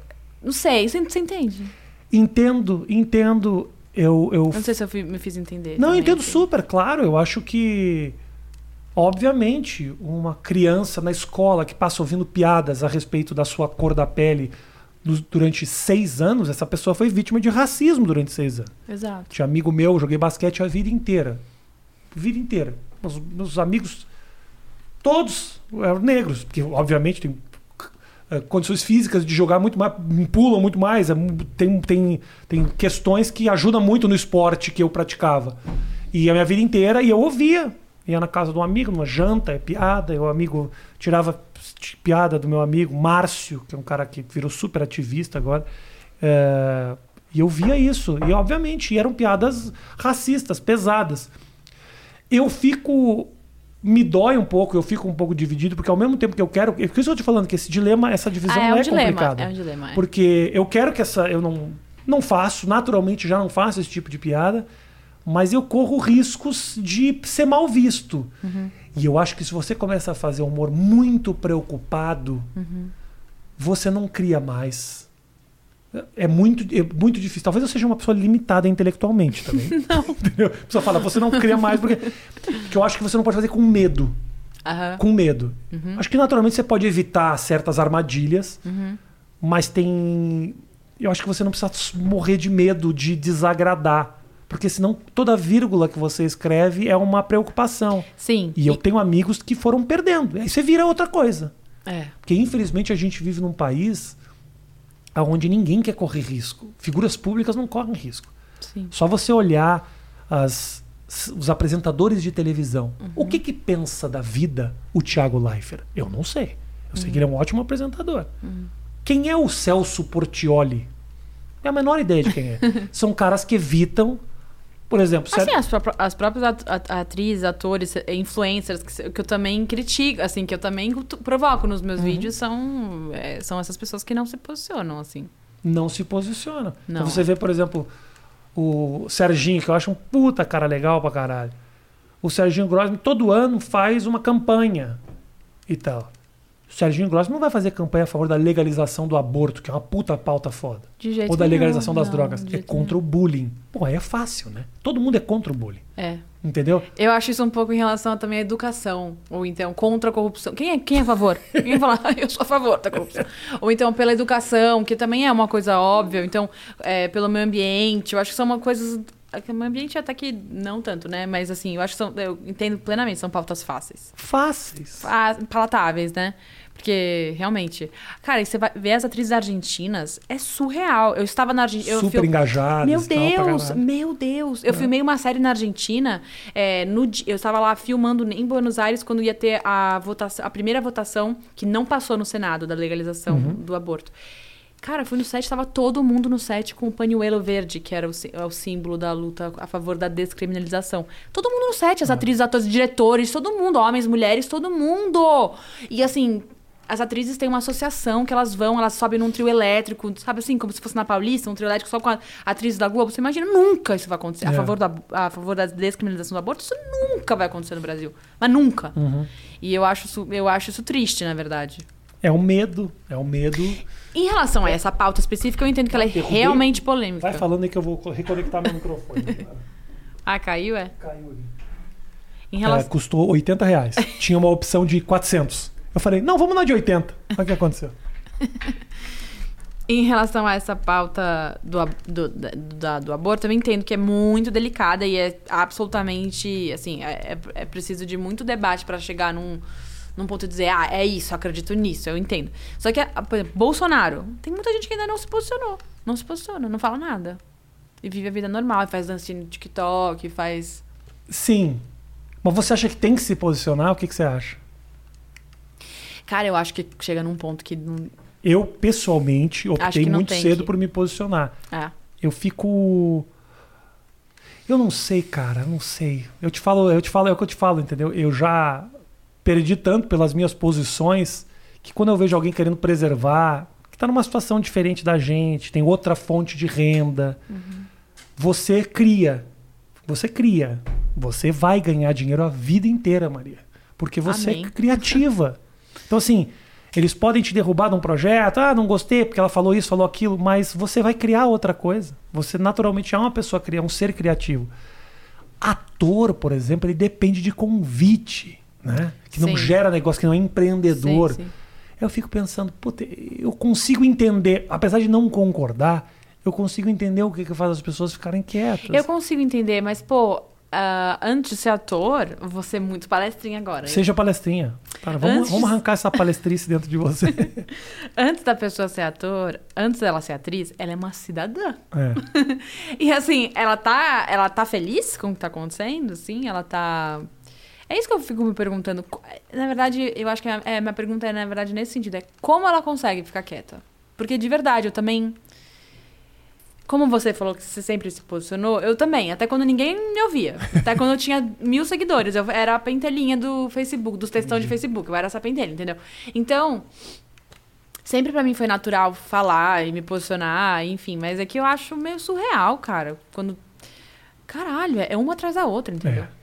não sei, você, você entende? Entendo, entendo. Eu, eu Não sei se eu me fiz entender. Não, eu também, entendo assim. super, claro. Eu acho que, obviamente, uma criança na escola que passa ouvindo piadas a respeito da sua cor da pele du- durante seis anos, essa pessoa foi vítima de racismo durante seis anos. Exato. Tinha amigo meu, joguei basquete a vida inteira. Vida inteira. Meus, meus amigos, todos eram negros, porque, obviamente, tem condições físicas de jogar muito mais, pulam muito mais, é tem, tem, tem questões que ajudam muito no esporte que eu praticava. E a minha vida inteira, e eu ouvia. Ia na casa de um amigo, numa janta, é piada, o amigo tirava piada do meu amigo Márcio, que é um cara que virou super ativista agora. É, e eu via isso. E, obviamente, eram piadas racistas, pesadas. Eu fico. Me dói um pouco, eu fico um pouco dividido, porque ao mesmo tempo que eu quero. Por isso que eu tô te falando que esse dilema, essa divisão Ah, é não um é dilema. complicada. É um dilema. é. Porque eu quero que essa. Eu não, não faço, naturalmente já não faço esse tipo de piada, mas eu corro riscos de ser mal visto. Uhum. E eu acho que se você começa a fazer humor muito preocupado, Uhum. você não cria mais. É muito, é muito difícil. Talvez eu seja uma pessoa limitada intelectualmente também. Não. A pessoa fala, você não cria mais porque. Porque eu acho que você não pode fazer com medo Aham. com medo. Uhum. Acho que naturalmente você pode evitar certas armadilhas, Uhum. mas tem. Eu acho que você não precisa morrer de medo de desagradar. Porque senão toda vírgula que você escreve é uma preocupação. Sim. E eu tenho amigos que foram perdendo. Aí você vira outra coisa. É. Porque infelizmente a gente vive num país onde ninguém quer correr risco. Figuras públicas não correm risco. Sim. Só você olhar as- os apresentadores de televisão. Uhum. O que que pensa da vida o Thiago Leifert? Eu não sei. Eu sei que ele é um ótimo apresentador. Uhum. Quem é o Celso Portioli? É a menor ideia de quem é. São caras que evitam, por exemplo, Assim, as, pró- as próprias at- at- atrizes, atores, eh, influencers que, que eu também critico, assim, que eu também provoco nos Uhum. meus vídeos são, eh, são essas pessoas que não se posicionam, assim. não se posiciona. Não. Então você vê, por exemplo, o Serginho, que eu acho um puta cara legal pra caralho. O Serginho Grossman todo ano faz uma campanha e tal. O Serginho Grossman não vai fazer campanha a favor da legalização do aborto, que é uma puta pauta foda. De jeito Ou da legalização das não, drogas. É contra o bullying. Pô, aí é fácil, né? Todo mundo é contra o bullying. É. Entendeu? Eu acho isso um pouco em relação também à educação. Ou então, contra a corrupção. Quem é, quem é a favor? Quem fala, "Ah, eu sou a favor da corrupção. Ou então, pela educação, que também é uma coisa óbvia. Então, é, pelo meio ambiente. Eu acho que são uma coisas. é O meio ambiente até que não tanto, né? Mas assim, eu acho que são. Eu entendo plenamente, são pautas fáceis. Fáceis. Fa- palatáveis, né? Porque, realmente. Cara, e você vai ver as atrizes argentinas, é surreal. Eu estava na Argentina. Super engajadas. Meu Deus, meu Deus. Eu filmei uma série na Argentina. é, no, eu estava lá filmando em Buenos Aires quando ia ter a votação, a primeira votação que não passou no Senado da legalização Uhum. do aborto. Cara, fui no set, tava todo mundo no set com o pañuelo verde, que era o, é o símbolo da luta a favor da descriminalização. Todo mundo no set, as atrizes, atores, diretores, todo mundo, homens, mulheres, todo mundo! E assim, as atrizes têm uma associação que elas vão, elas sobem num trio elétrico, sabe assim, como se fosse na Paulista, um trio elétrico só com a atriz da Globo. Você imagina, nunca isso vai acontecer. A, É. favor da, a favor da descriminalização do aborto, isso nunca vai acontecer no Brasil. Mas nunca. Uhum. E eu acho, isso, eu acho isso triste, na verdade. É o medo, é o medo. Em relação a essa pauta específica, eu entendo que ela é realmente polêmica. Vai falando aí que eu vou reconectar meu microfone. Ah, caiu, é? Caiu ali. Em É, relação... custou 80 reais. Tinha uma opção de 400. Eu falei, não, vamos na de 80. Olha o que aconteceu. Em relação a essa pauta do, do, da- da- do aborto, eu entendo que é muito delicada e é absolutamente, assim, é, é- é preciso de muito debate para chegar num, num ponto de dizer, ah, é isso, acredito nisso, eu entendo. Só que, a- por exemplo, Bolsonaro, tem muita gente que ainda não se posicionou. Não se posiciona, não fala nada. E vive a vida normal, faz dancinha no TikTok, faz... Sim. Mas você acha que tem que se posicionar? O que, que você acha? Cara, eu acho que chega num ponto que... Não... Eu, pessoalmente, optei muito cedo que- por me posicionar. É. Eu fico. Eu não sei, cara, eu não sei. Eu te falo, eu te falo, é o que eu te falo, entendeu? Eu já perdi tanto pelas minhas posições que quando eu vejo alguém querendo preservar, que tá numa situação diferente da gente, tem outra fonte de renda, você cria. Você cria. Você vai ganhar dinheiro a vida inteira, Maria. Porque você Amém. é criativa. Então, assim, eles podem te derrubar de um projeto, ah, não gostei porque ela falou isso, falou aquilo, mas você vai criar outra coisa. Você naturalmente é uma pessoa, cria- um ser criativo. Ator, por exemplo, ele depende de convite, né? Que não Sim. gera negócio, que não é empreendedor. Sim, sim. Eu fico pensando, puta, eu consigo entender, apesar de não concordar, eu consigo entender o que, que faz as pessoas ficarem quietas. Eu consigo entender, mas, pô, ah, antes de ser ator, você é muito palestrinha agora. Seja palestrinha. Cara, vamos, Antes- vamos arrancar essa palestrice dentro de você. Antes da pessoa ser ator, antes dela ser atriz, ela é uma cidadã. É. E assim, ela tá, ela tá feliz com o que tá acontecendo, assim? Ela tá. É isso que eu fico me perguntando. Na verdade, eu acho que a é, minha pergunta é, na verdade, nesse sentido: é como ela consegue ficar quieta? Porque de verdade, eu também. Como você falou que você sempre se posicionou, eu também, até quando ninguém me ouvia. Até quando eu tinha mil seguidores. Eu era a pentelinha do Facebook, dos textão de Facebook. Eu era essa pentelha, entendeu? Então, sempre pra mim foi natural falar e me posicionar, enfim. Mas é que eu acho meio surreal, cara. Quando. Caralho, é uma atrás da outra, entendeu? É.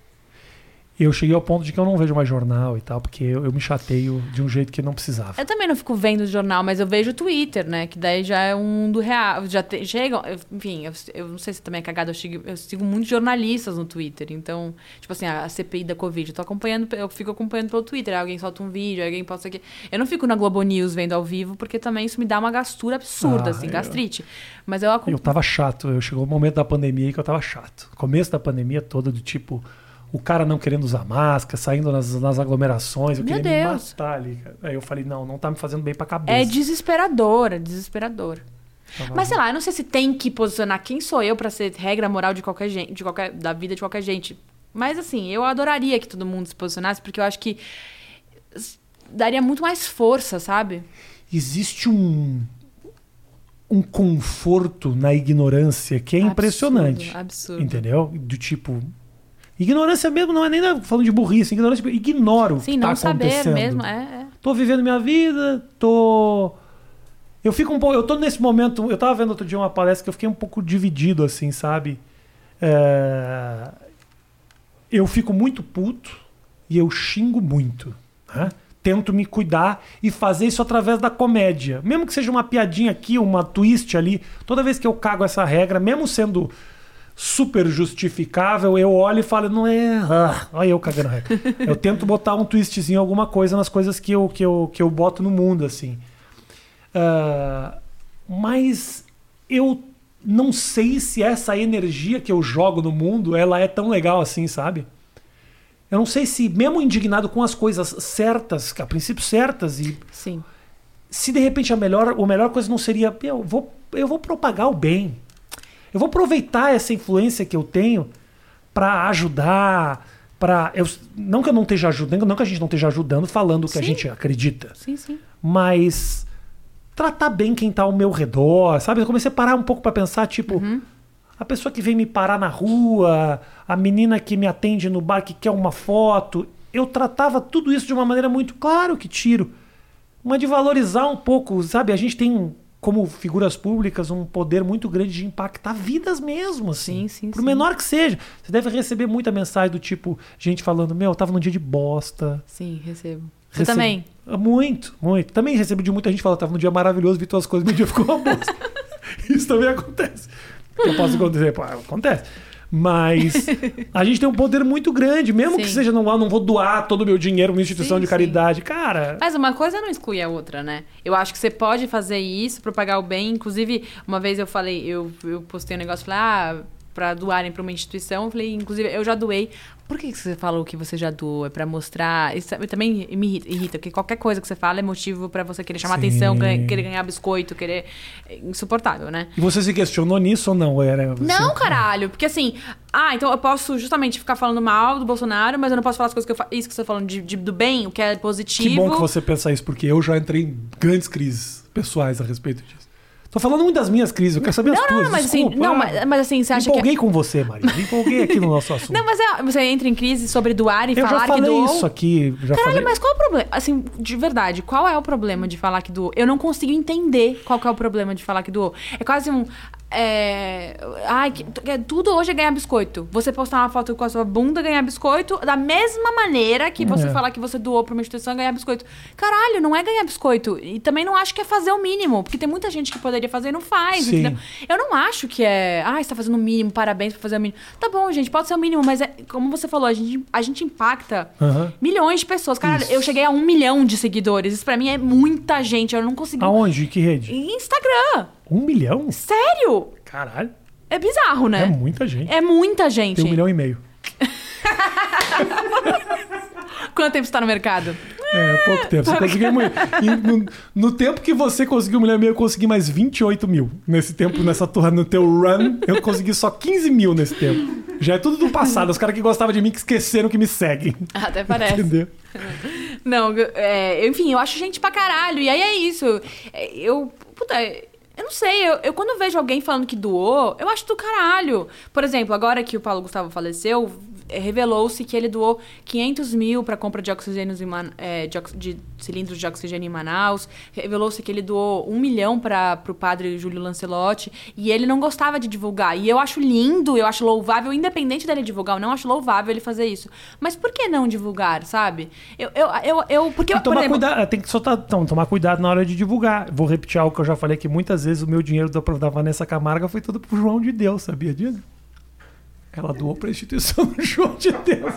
Eu cheguei ao ponto de que eu não vejo mais jornal e tal, porque eu, eu me chateio de um jeito que não precisava. Eu também não fico vendo o jornal, mas eu vejo o Twitter, né? Que daí já é um mundo real. Já te, chegam. eu- enfim, eu, eu não sei se também é cagada, eu sigo, eu sigo muitos jornalistas no Twitter. Então, tipo assim, a CPI da Covid, eu tô acompanhando, eu fico acompanhando pelo Twitter. Alguém solta um vídeo, alguém posta aqui. Eu não fico na Globo News vendo ao vivo, porque também isso me dá uma gastura absurda, Ah, assim, eu- gastrite. Mas eu Eu acompanho. tava chato, eu chegou o momento da pandemia que eu tava chato. Começo da pandemia toda, do tipo, o cara não querendo usar máscara, saindo nas, nas aglomerações, eu Meu queria me Deus. matar ali. cara. Aí eu falei, não, não tá me fazendo bem pra cabeça. É desesperador, é desesperador. Tava- Mas sei lá, eu não sei se tem que posicionar quem sou eu pra ser regra moral de qualquer gente, de qualquer da vida de qualquer gente. Mas assim, eu adoraria que todo mundo se posicionasse, porque eu acho que daria muito mais força, sabe? Existe um, um conforto na ignorância que é impressionante. Absurdo, absurdo. Entendeu? Do tipo. Ignorância mesmo não é nem falando de burrice, ignorância, tipo, ignoro o Sim, que não tá saber acontecendo. mesmo, é, é. Tô vivendo minha vida, tô. Eu fico um pouco. Eu tô nesse momento. Eu tava vendo outro dia uma palestra que eu fiquei um pouco dividido, assim, sabe? É, Eu fico muito puto e eu xingo muito. Né? Tento me cuidar e fazer isso através da comédia. Mesmo que seja uma piadinha aqui, uma twist ali. Toda vez que eu cago essa regra, mesmo sendo super justificável, eu olho e falo, não é. Ah, olha eu cagando regra. eu tento botar um twistzinho, alguma coisa nas coisas que eu, que eu, que eu boto no mundo, assim. Ah, mas eu não sei se essa energia que eu jogo no mundo ela é tão legal assim, sabe? Eu não sei se, mesmo indignado com as coisas certas, a princípio certas, e Sim. se de repente a melhor, a melhor coisa não seria, eu vou, eu vou propagar o bem. Eu vou aproveitar essa influência que eu tenho para ajudar, para não que eu não esteja ajudando, não que a gente não esteja ajudando falando o que a Sim. gente acredita, Sim, sim. mas tratar bem quem tá ao meu redor, sabe? Eu comecei a parar um pouco pra pensar, tipo, Uhum. a pessoa que vem me parar na rua, a menina que me atende no bar que quer uma foto. Eu tratava tudo isso de uma maneira muito claro que tiro. Uma de valorizar um pouco, sabe? A gente tem, como figuras públicas, um poder muito grande de impactar vidas mesmo, assim. Sim, sim, Por sim. menor que seja. Você deve receber muita mensagem do tipo, gente falando, meu, eu tava num dia de bosta. Sim, recebo. Você Recebo- também? Muito, muito. Também recebi de muita gente falando, tava num dia maravilhoso, vi tuas coisas, meu dia ficou uma bosta. Isso também acontece. Eu posso acontecer? Acontece. Mas a gente tem um poder muito grande, mesmo que Sim. seja, não, não vou doar todo o meu dinheiro numa instituição Sim, de sim. caridade. Cara, Mas uma coisa não exclui a outra, né? Eu acho que você pode fazer isso, propagar o bem. Inclusive, uma vez eu falei, eu, eu postei um negócio, falei, ah, pra doarem pra uma instituição. Eu falei, inclusive, eu já doei. Por que que você falou que você já doou? É pra mostrar. Isso também me irrita, irrita, porque qualquer coisa que você fala é motivo pra você querer chamar Sim. atenção, querer ganhar biscoito, querer. É insuportável, né? e você se questionou nisso ou não? Era, você- Não, caralho, porque assim, ah, então eu posso justamente ficar falando mal do Bolsonaro, mas eu não posso falar as coisas que eu faço. Isso que você tá falando de, de- do bem, o que é positivo. Que bom que você pensa isso, porque eu já entrei em grandes crises pessoais a respeito disso. Tô falando muito das minhas crises, eu quero saber as Não, tuas. não, mas assim, não, mas, mas assim, você acha que. empolguei com você, Maria. Empolguei aqui no nosso assunto. Não, mas é, você entra em crise sobre doar e eu falar já que falei doou. isso aqui. Já Caralho, falei. mas qual é o problema? Assim, de verdade, qual é o problema de falar que doou? Eu não consigo entender qual é o problema de falar que doou. É quase um. É... Ai, que- que tudo hoje é ganhar biscoito. Você postar uma foto com a sua bunda, ganhar biscoito, da mesma maneira que você É. falar que você doou pra uma instituição, ganhar biscoito. Caralho, não é ganhar biscoito. E também não acho que é fazer o mínimo, porque tem muita gente que poderia fazer e não faz, Sim. entendeu? Eu não acho que é. Ah, você tá fazendo o mínimo, parabéns por fazer o mínimo. Tá bom, gente, pode ser o mínimo, mas é, como você falou, a gente, a gente impacta milhões de pessoas. Cara, Isso. eu cheguei a um milhão de seguidores. Isso pra mim é muita gente. Eu não consegui. Aonde? Que rede? Instagram. Um milhão? Sério? Caralho. É bizarro, É né? muita gente. É muita gente. Tem um milhão e meio. Quanto tempo você tá no mercado? É, pouco tempo. Você conseguiu no, no tempo que você conseguiu um milhão e meio, eu consegui mais 28 mil. Nesse tempo, nessa turma, no teu run, eu consegui só 15 mil nesse tempo. Já é tudo do passado. Os caras que gostavam de mim que esqueceram que me seguem. Até parece. Entendeu? Não, é, enfim, eu acho gente pra caralho. E aí é isso. É, Eu. Puta. Eu não sei, eu, eu quando vejo alguém falando que doou, eu acho do caralho. Por exemplo, agora que o Paulo Gustavo faleceu, revelou-se que ele doou 500 mil para compra de oxigênio em Man- eh, de, de cilindros de oxigênio em Manaus. Revelou-se que ele doou um milhão para o padre Júlio Lancelotti. E ele não gostava de divulgar. E eu acho lindo, eu acho louvável, independente dele divulgar ou não, acho louvável ele fazer isso. Mas por que não divulgar, sabe? Eu, eu, eu, eu porque, por tomar exemplo, cuidado, tem que tá, então, tomar cuidado na hora de divulgar. Vou repetir algo que eu já falei que muitas vezes o meu dinheiro da, da Vanessa Camargo foi todo pro João de Deus, sabia disso? Ela doou pra instituição do João de Deus.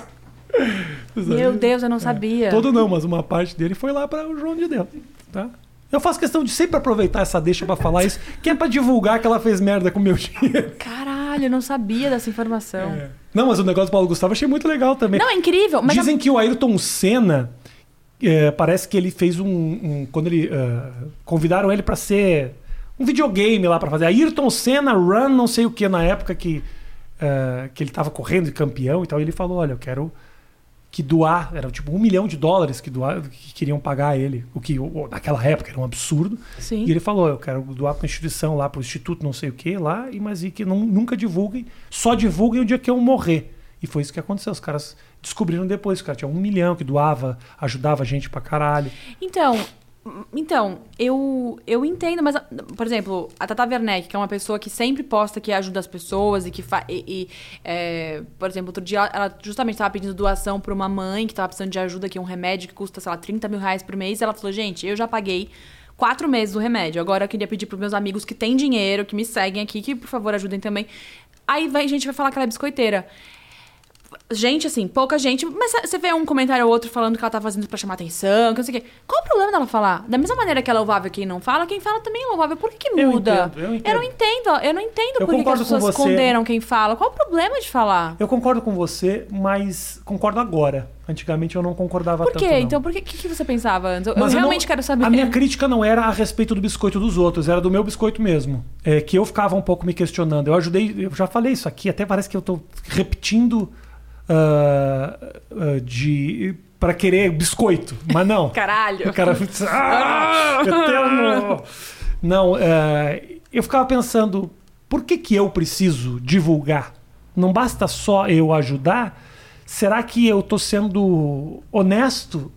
Meu Deus, eu não sabia. Todo não, mas uma parte dele foi lá para o João de Deus, tá? Eu faço questão de sempre aproveitar essa deixa pra falar isso, que é pra divulgar que ela fez merda com o meu dinheiro. Caralho, eu não sabia dessa informação. É. Não, mas o negócio do Paulo Gustavo achei muito legal também. Não, é incrível. Dizem que o Ayrton Senna é, parece que ele fez um, um- quando ele ah, convidaram ele pra ser um videogame lá pra fazer Ayrton Senna Run, não sei o que na época que ah, que ele tava correndo de campeão e tal. E ele falou, olha, eu quero que doar, era tipo um milhão de dólares que doar, que queriam pagar a ele, o que naquela época era um absurdo. Sim. E ele falou, eu quero doar para instituição lá, para o instituto não sei o que lá, e mas e que não, nunca divulguem, só divulguem o dia que eu morrer. E foi isso que aconteceu. Os caras descobriram depois, o cara tinha um milhão que doava, ajudava a gente pra caralho. Então, então, eu, eu entendo, mas, por exemplo, a Tata Werneck, que é uma pessoa que sempre posta que ajuda as pessoas e que faz. E, e, é, por exemplo, outro dia ela justamente estava pedindo doação para uma mãe que estava precisando de ajuda, que é um remédio que custa, sei lá, 30 mil reais por mês. Ela falou: gente, eu já paguei. Quatro meses do remédio. Agora eu queria pedir para meus amigos que têm dinheiro, que me seguem aqui, que por favor ajudem também. Aí vai, a gente vai falar que ela é biscoiteira. Gente, assim, pouca gente. Mas você vê um comentário ou outro falando que ela tá fazendo pra chamar atenção, que não sei o quê. Qual o problema dela falar? Da mesma maneira que é louvável quem não fala, quem fala também é louvável. Por que, que Eu muda? entendo, eu entendo. não entendo. Eu não entendo Eu por que que as pessoas você. condenam quem fala. Qual o problema de falar? Eu concordo com você, mas concordo agora. Antigamente eu não concordava Por tanto. quê? não. Então, por que, que, você pensava antes? Eu, eu eu realmente não- quero saber. A minha crítica não era a respeito do biscoito dos outros, era do meu biscoito mesmo. É que eu ficava um pouco me questionando. Eu ajudei, eu já falei isso aqui, até parece que eu tô repetindo ah, ah, de pra querer biscoito. Mas não. Caralho. O cara. Ah, eterno. Não, é, eu ficava pensando, por que, que eu preciso divulgar? Não basta só eu ajudar? Será que eu tô sendo honesto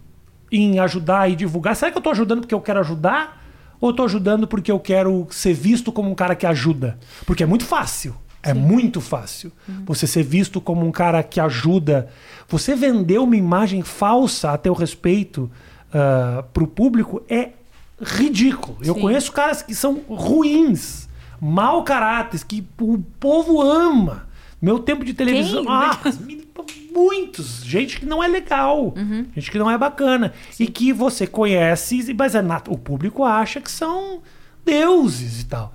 em ajudar e divulgar? Será que eu tô ajudando porque eu quero ajudar? Ou eu tô ajudando porque eu quero ser visto como um cara que ajuda? Porque é muito fácil. É muito fácil você ser visto como um cara que ajuda. Você vender uma imagem falsa a teu respeito uh, pro público é ridículo. Eu Sim. conheço caras que são ruins, mau caráteres, que o povo ama. Meu tempo de televisão. Quem? Ah, muitos. Gente que não é legal. Gente que não é bacana. E que você conhece, mas é nat- o público acha que são deuses e tal.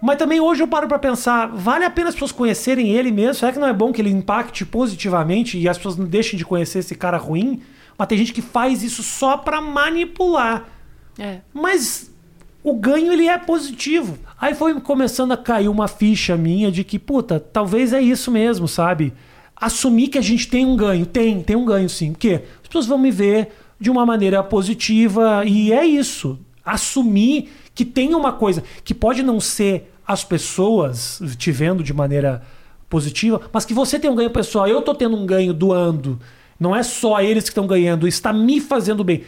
Mas também hoje eu paro pra pensar, vale a pena as pessoas conhecerem ele mesmo? Será que não é bom que ele impacte positivamente e as pessoas não deixem de conhecer esse cara ruim? Mas tem gente que faz isso só pra manipular. É. Mas o ganho ele é positivo. Aí foi começando a cair uma ficha minha de que, puta, talvez é isso mesmo, sabe? Assumir que a gente tem um ganho. Tem, tem um ganho sim. Porque as pessoas vão me ver de uma maneira positiva e é isso. Assumir que tem uma coisa que pode não ser as pessoas te vendo de maneira positiva, mas que você tem um ganho pessoal. Eu tô tendo um ganho doando. Não é só eles que estão ganhando, está me fazendo bem.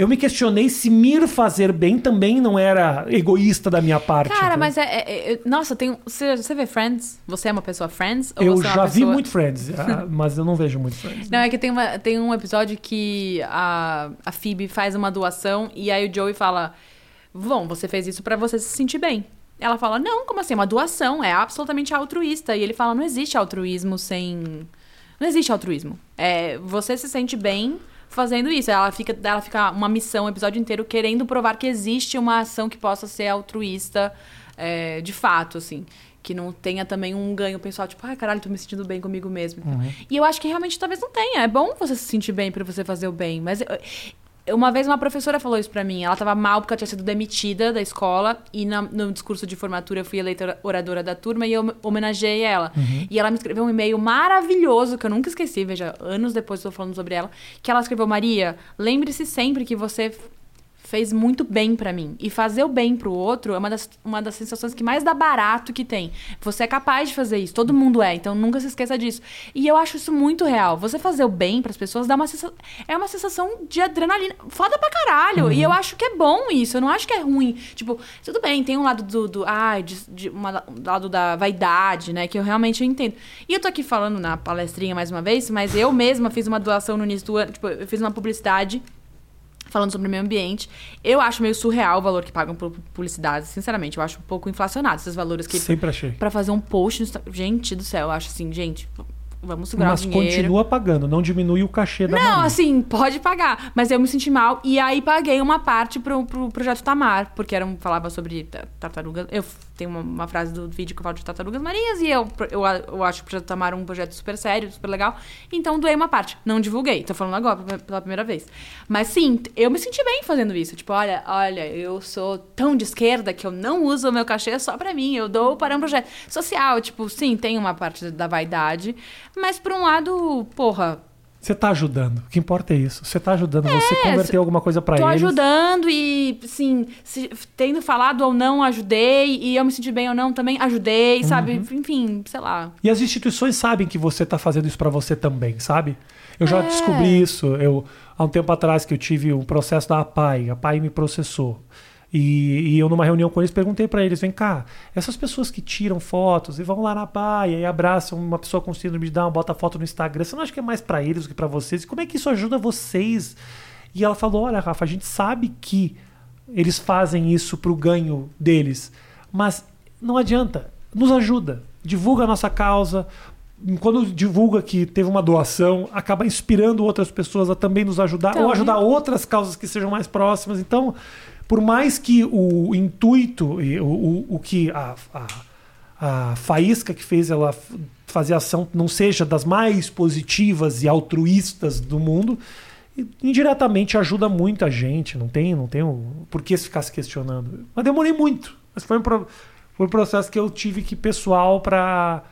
Eu me questionei se me fazer bem também não era egoísta da minha parte. Cara, mas é, é- é- Nossa, tem. Você, você vê Friends? Você é uma pessoa Friends? Eu é já vi muito Friends, ah, mas eu não vejo muito Friends. Não, é que tem, uma, tem um episódio que a, a Phoebe faz uma doação e aí o Joey fala: Bom, você fez isso pra você se sentir bem. Ela fala: Não, como assim? É uma doação, é absolutamente altruísta. E ele fala: Não existe altruísmo sem. Não existe altruísmo. É, você se sente bem fazendo isso. Ela fica, ela fica uma missão, o episódio inteiro, querendo provar que existe uma ação que possa ser altruísta é, de fato, assim. Que não tenha também um ganho pessoal, tipo, ai caralho, tô me sentindo bem comigo mesmo. E eu acho que realmente talvez não tenha. É bom você se sentir bem pra você fazer o bem. Mas eu- uma vez uma professora falou isso pra mim. Ela tava mal porque ela tinha sido demitida da escola. E na- no discurso de formatura eu fui eleita oradora da turma e eu homenageei ela. E ela me escreveu um e-mail maravilhoso que eu nunca esqueci. Veja, anos depois eu tô falando sobre ela. Que ela escreveu: Maria, lembre-se sempre que você fez muito bem pra mim. E fazer o bem pro outro é uma das, uma das sensações que mais dá barato que tem. Você é capaz de fazer isso, todo mundo é, então nunca se esqueça disso. E eu acho isso muito real. Você fazer o bem pras pessoas dá uma sensação, é uma sensação de adrenalina. Foda pra caralho. E eu acho que é bom isso, eu não acho que é ruim. Tipo, tudo bem, tem um lado do. do ai, de, de uma- um lado da vaidade, né? Que eu realmente entendo. E eu tô aqui falando na palestrinha mais uma vez, mas eu mesma fiz uma doação no início do ano. Tipo, eu fiz uma publicidade falando sobre o meio ambiente. Eu acho meio surreal o valor que pagam por publicidade, sinceramente. Eu acho um pouco inflacionado esses valores que Sempre achei. Pra fazer um post no Gente do céu, eu acho assim, gente, vamos segurar Mas o dinheiro. continua pagando, não diminui o cachê da Não, Maria. assim, pode pagar. Mas eu me senti mal. E aí paguei uma parte pro, pro projeto Tamar, porque era um, falava sobre ta- tartarugas. Eu tenho uma, uma frase do vídeo que eu falo de tartarugas marinhas, e eu, eu, eu acho que o projeto Tamar um projeto super sério, super legal. Então doei uma parte. Não divulguei. Tô falando agora pela- primeira vez. Mas sim, eu me senti bem fazendo isso. Tipo, olha, olha, eu sou tão de esquerda que eu não uso o meu cachê só pra mim. Eu dou para um projeto social. Tipo, sim, tem uma parte da vaidade. Mas por um lado, porra, Você tá ajudando. O que importa é isso. Você tá ajudando você converter alguma coisa Tô eles. ajudando e, assim, se- tendo falado ou não, ajudei. E eu me senti bem ou não, também ajudei, sabe? Uhum. Enfim, sei lá. E as instituições sabem que você tá fazendo isso pra você também, sabe? Eu já É. descobri isso. Eu, há um tempo atrás que eu tive um processo da APAI, a APAI me processou. E, e eu, numa reunião com eles, perguntei pra eles: vem cá, essas pessoas que tiram fotos e vão lá na APAI e abraçam uma pessoa com síndrome de Down, bota foto no Instagram, você não acha que é mais pra eles do que pra vocês? Como é que isso ajuda vocês? E ela falou: olha, Rafa, a gente sabe que eles fazem isso pro ganho deles, mas não adianta, nos ajuda, divulga a nossa causa. Quando divulga que teve uma doação, acaba inspirando outras pessoas a também nos ajudar Então, ou ajudar outras causas que sejam mais próximas. Então, por mais que o intuito e o, o, o que a, a, a faísca que fez ela fazer ação não seja das mais positivas e altruístas do mundo, e indiretamente ajuda muito a gente. Não tem, não tem o, por que ficar se questionando. Mas demorei muito. Mas foi um, pro- foi um processo que eu tive que pessoal para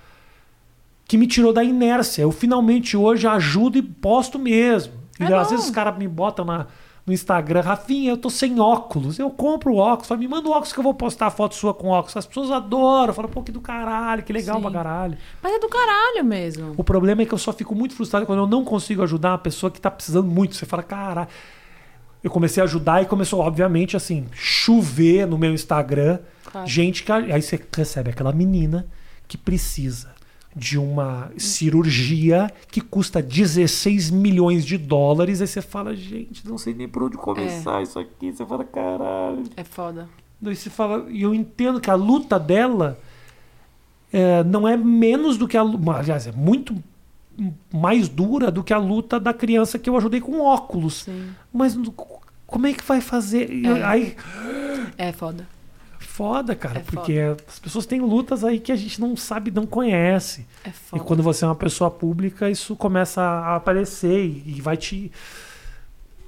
que me tirou da inércia. Eu finalmente hoje ajudo e posto mesmo. Entendeu? Às bom. vezes os caras me botam na, no Instagram, Rafinha, eu tô sem óculos. Eu compro óculos. Fala, me manda o óculos que eu vou postar a foto sua com óculos. As pessoas adoram. Falam, pô, que do caralho, que legal Sim. pra caralho. Mas é do caralho mesmo. O problema é que eu só fico muito frustrado quando eu não consigo ajudar uma pessoa que tá precisando muito. Você fala, caralho. Eu comecei a ajudar e começou, obviamente, assim, chover no meu Instagram. Claro. Gente que. Aí você recebe aquela menina que precisa de uma cirurgia que custa 16 milhões de dólares. Aí você fala, gente, não sei nem por onde começar isso aqui. Você fala, caralho. É foda. Daí você fala, e eu entendo que a luta dela é, não é menos do que a luta. Aliás, é muito mais dura do que a luta da criança que eu ajudei com óculos. Sim. Mas como é que vai fazer? É. Aí, É foda. Foda, cara, É porque as pessoas têm lutas aí que a gente não sabe, não conhece. É E foda. quando você é uma pessoa pública, isso começa a aparecer e, e vai te.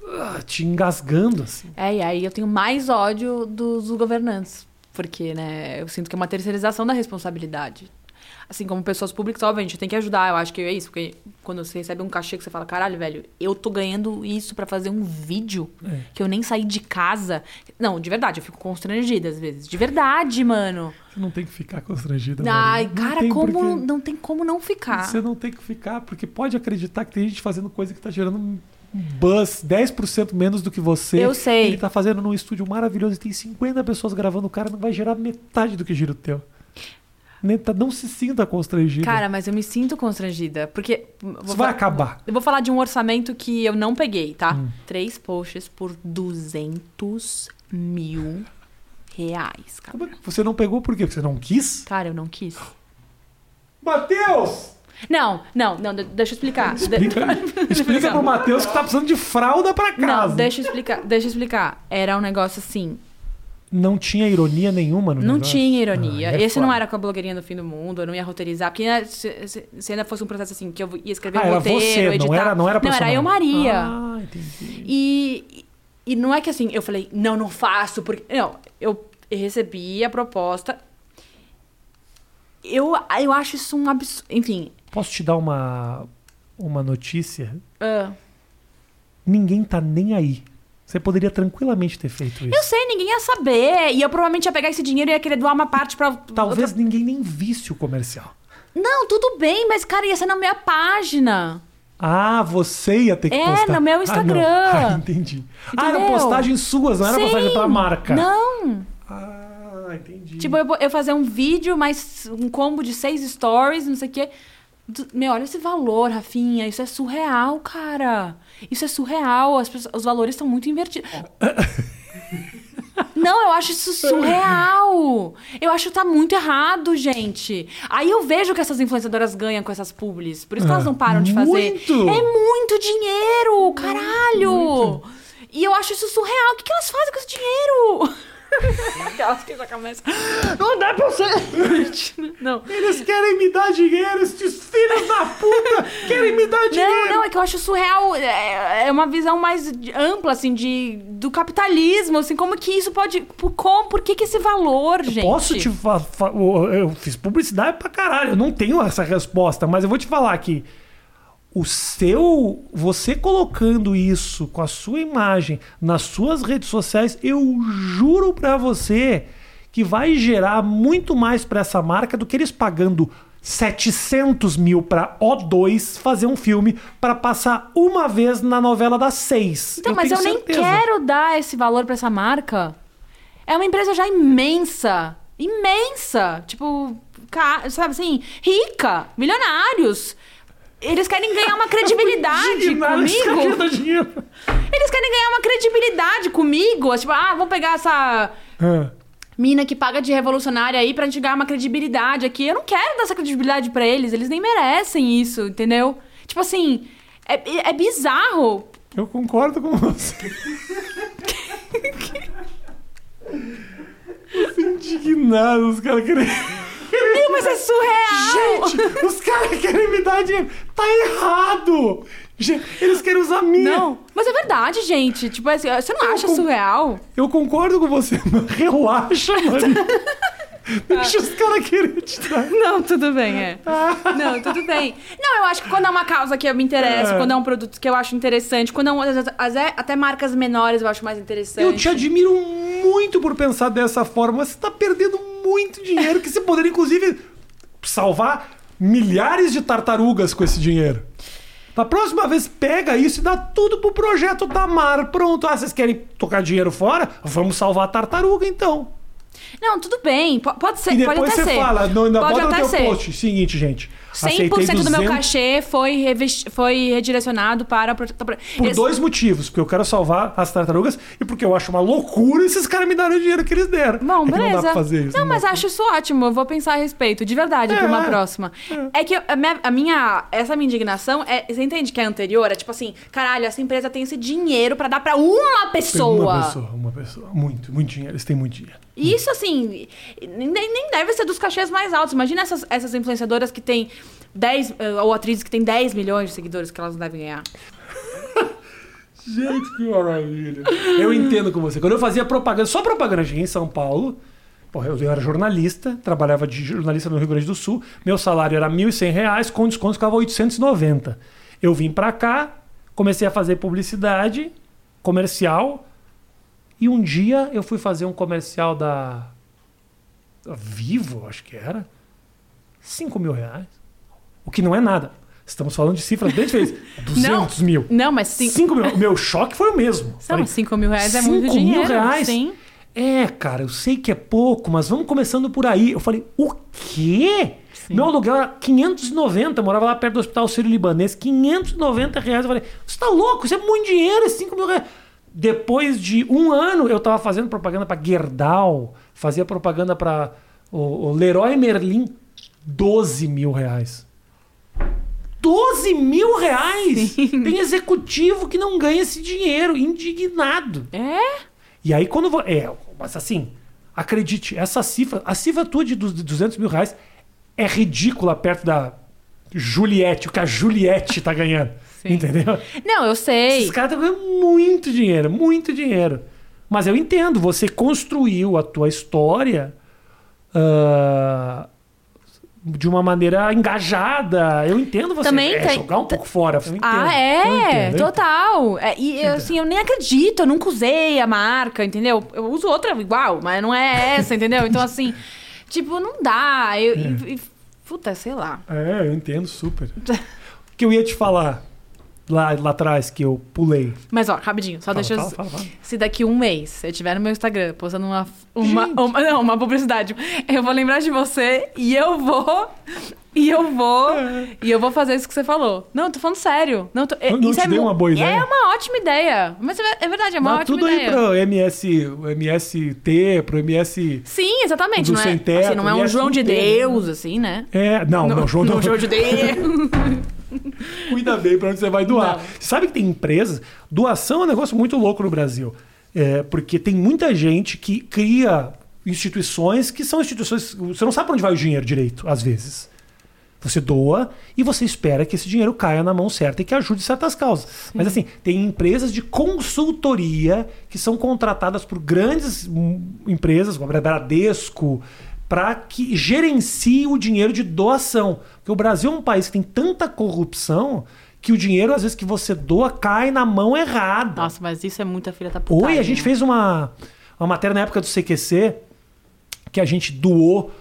ah, te engasgando, assim. É, e aí eu tenho mais ódio dos governantes. Porque, né, eu sinto que é uma terceirização da responsabilidade. Assim, como pessoas públicas, obviamente, tem que ajudar. Eu acho que é isso. Porque quando você recebe um cachê que você fala, caralho, velho, eu tô ganhando isso pra fazer um vídeo É. que eu nem saí de casa. Não, de verdade, eu fico constrangida às vezes. De verdade, mano. Você não tem que ficar constrangida. Ai. Não cara, como porquê. não tem como não ficar. Você não tem que ficar, porque pode acreditar que tem gente fazendo coisa que tá gerando um buzz 10% menos do que você. Eu sei. Ele tá fazendo num estúdio maravilhoso e tem 50 pessoas gravando, o cara não vai gerar metade do que gira o teu. Tá- Não se sinta constrangido. Cara, mas eu me sinto constrangida. Porque. Isso vai acabar. Eu vou falar de um orçamento que eu não peguei, tá? Hum. Três posts por 200 mil reais, cara. É Você não pegou por quê? Porque você não quis? Cara, eu não quis. Matheus! Não, não, não, de- deixa eu explicar. Explica, explica pro Matheus que tá precisando de fralda pra casa. Não, deixa eu explicar, deixa eu explicar. Era um negócio assim, Não tinha ironia nenhuma no não negócio? tinha ironia. Ah, é Esse não era com a blogueirinha do fim do mundo, eu não ia roteirizar, porque né, se, se- se ainda fosse um processo assim, que eu ia escrever Ah, um roteiro, você, editar. não era, não era Não, era eu, Maria. Ah, entendi. E, e não é que assim, eu falei, não, não faço, porque. Não, eu recebi a proposta. Eu, eu acho isso um absurdo. Enfim. Posso te dar uma, uma notícia? ah, Ninguém tá nem aí. Você poderia tranquilamente ter feito isso. eu sei, ninguém ia saber. E eu provavelmente ia pegar esse dinheiro e ia querer doar uma parte pra. Talvez outra- ninguém nem visse o comercial. Não, tudo bem, mas, cara, ia ser na minha página. Ah, você ia ter que É, postar. no meu Ah. Instagram. Ah, entendi. Ah, eram Entendeu? postagens suas, não era Sim. postagem pra marca. Não. Ah, entendi. Tipo, eu, eu fazer um vídeo, mais um combo de seis stories, não sei o quê. Meu, olha esse valor, Rafinha. Isso é surreal, cara. Isso é surreal. As pessoas- os valores estão muito invertidos. Não, eu acho isso surreal. Eu acho que tá muito errado, gente. Aí eu vejo que essas influenciadoras ganham com essas publis. Por isso que elas não param de fazer. Muito! É muito dinheiro, caralho! Muito. E eu acho isso surreal. O que, que elas fazem com esse dinheiro? Aquelas que já começam. Não dá pra você. Não. Eles querem me dar dinheiro, esses filhos da puta querem me dar dinheiro. Não, não, é que eu acho surreal. É, é uma visão mais ampla, assim, de, do capitalismo. Assim, como que isso pode. Por, como, por que, que esse valor, gente? Posso te fa- fa- Eu fiz publicidade pra caralho. Eu não tenho essa resposta, mas eu vou te falar que o seu. Você colocando isso com a sua imagem nas suas redes sociais, eu juro pra você que vai gerar muito mais pra essa marca do que eles pagando 700 mil pra O2 fazer um filme pra passar uma vez na novela das seis. Então, mas eu tenho nem certeza. quero dar esse valor pra essa marca. É uma empresa já imensa. Imensa. Tipo, sabe assim, rica, milionários. Eles querem ganhar uma credibilidade comigo. Eles querem ganhar uma credibilidade comigo. Tipo, ah, vamos pegar essa Ah. mina que paga de revolucionária aí pra gente ganhar uma credibilidade aqui. Eu não quero dar essa credibilidade pra eles. Eles nem merecem isso, entendeu? Tipo assim, é, é bizarro. Eu concordo com você. Os indignados, os caras querem. É surreal. Gente, os caras querem me dar dinheiro. Tá errado! Eles querem usar a minha. Não, mas é verdade, gente. Tipo, assim, você não Eu acha com- surreal? Eu concordo com você, mas relaxa, mano. Deixa os caras querer te dar. Não, tudo bem, é. Não, tudo bem. Não, eu acho que quando é uma causa que eu me interesso, É. quando é um produto que eu acho interessante, quando é um, até- marcas menores eu acho mais interessante. Eu te admiro muito por pensar dessa forma. Você tá perdendo muito dinheiro que você poderia, inclusive, salvar milhares de tartarugas com esse dinheiro. Da próxima vez, pega isso e dá tudo pro projeto da Mar. Pronto. Ah, vocês querem tocar dinheiro fora? Vamos salvar a tartaruga, então. Não, tudo bem. po- Pode ser, E pode depois até você ser. fala, no, na pode bota no teu ser. post. Seguinte, gente. 100% aceitei do meu 200 cachê foi, foi redirecionado para... Por Esse- dois motivos. Porque eu quero salvar as tartarugas e porque eu acho uma loucura esses caras me darem o dinheiro que eles deram. Bom, É que beleza. Não dá pra fazer isso. Não, dá mas pra- acho isso ótimo. Eu vou pensar a respeito, de verdade, pra É. uma próxima. É, que eu- a minha, a minha- Essa minha indignação é. Você entende que é anterior? É tipo assim, caralho, essa empresa tem esse dinheiro pra dar pra uma pessoa. Uma pessoa, uma pessoa. Muito, muito dinheiro. Eles têm muito dinheiro. E isso, assim, nem, nem deve ser dos cachês mais altos. Imagina essas, essas influenciadoras que têm 10, eh, ou atrizes que têm 10 milhões de seguidores que elas não devem ganhar. Gente, que maravilha. Eu entendo com você. Quando eu fazia propaganda, só propaganda em São Paulo, porra, eu era jornalista, trabalhava de jornalista no Rio Grande do Sul, meu salário era 1.100 reais, com desconto ficava 890. Eu vim pra cá, comecei a fazer publicidade comercial, e um dia eu fui fazer um comercial da Vivo, acho que era, 5 mil reais. O que não é nada. Estamos falando de cifras bem diferentes. 200 mil. Não, mas sim. 5 mil. O meu choque foi o mesmo. Não, Falei, 5 mil reais é "Cinco muito mil dinheiro. reais? Sim. É, cara, eu sei que é pouco, mas vamos começando por aí. Eu falei, o quê? Meu aluguel era 590, eu morava lá perto do Hospital Sírio-Libanês, 590 reais. Eu falei, você tá louco? Isso é muito dinheiro, é 5 mil reais. Depois de um ano, eu tava fazendo propaganda pra Gerdau, fazia propaganda pra o, o Leroy Merlin, 12 mil reais. 12 mil reais? Tem executivo que não ganha esse dinheiro, indignado. É? E aí quando... É, mas assim, acredite, essa cifra, a cifra tua de du- de 200 mil reais é ridícula perto da Juliette, o que a Juliette tá ganhando. Sim. Entendeu? Não, eu sei. Esses caras estão ganhando muito dinheiro, muito dinheiro. Mas eu entendo, você construiu a tua história ah, de uma maneira engajada. Eu entendo você Também é, tem- jogar um pouco fora. Eu entendo, Ah, eu é, entendo, eu total. É, e assim, eu nem acredito, eu nunca usei a marca, entendeu? Eu uso outra igual, mas não é essa, entendeu? Então, assim, tipo, não dá. Eu, e- e- puta, sei lá. É, eu entendo super. O que eu ia te falar lá, lá atrás, que eu pulei. Mas, ó, rapidinho, só Fala, deixa eu. fala, fala, fala. Se daqui um mês eu tiver no meu Instagram postando uma. uma, uma- não, uma publicidade, eu vou lembrar de você e eu vou. E eu vou. E eu vou fazer isso que você falou. Não, eu tô falando sério. Não, tô, Eu não isso te é dei uma boa ideia? É uma ótima ideia. Mas é é verdade, é uma Mas ótima tudo aí ideia. pro MS, MST, pro MS. Sim, exatamente. Do Não é, teto, assim, não é um MS João de? Deus, assim, né? É, não, não, João não. Não, João de Deus. Cuida bem pra onde você vai doar. Não. Sabe que tem empresas. Doação é um negócio muito louco no Brasil. É, porque tem muita gente que cria instituições que são instituições. Você não sabe pra onde vai o dinheiro direito, às vezes. Você doa e você espera que esse dinheiro caia na mão certa e que ajude certas causas. Mas assim, tem empresas de consultoria que são contratadas por grandes hum, empresas, como a Bradesco, para que gerencie o dinheiro de doação. Porque o Brasil é um país que tem tanta corrupção que o dinheiro, às vezes, que você doa, cai na mão errada. Nossa, mas isso é muita filha da puta. Oi, a gente fez uma, uma matéria na época do CQC que a gente doou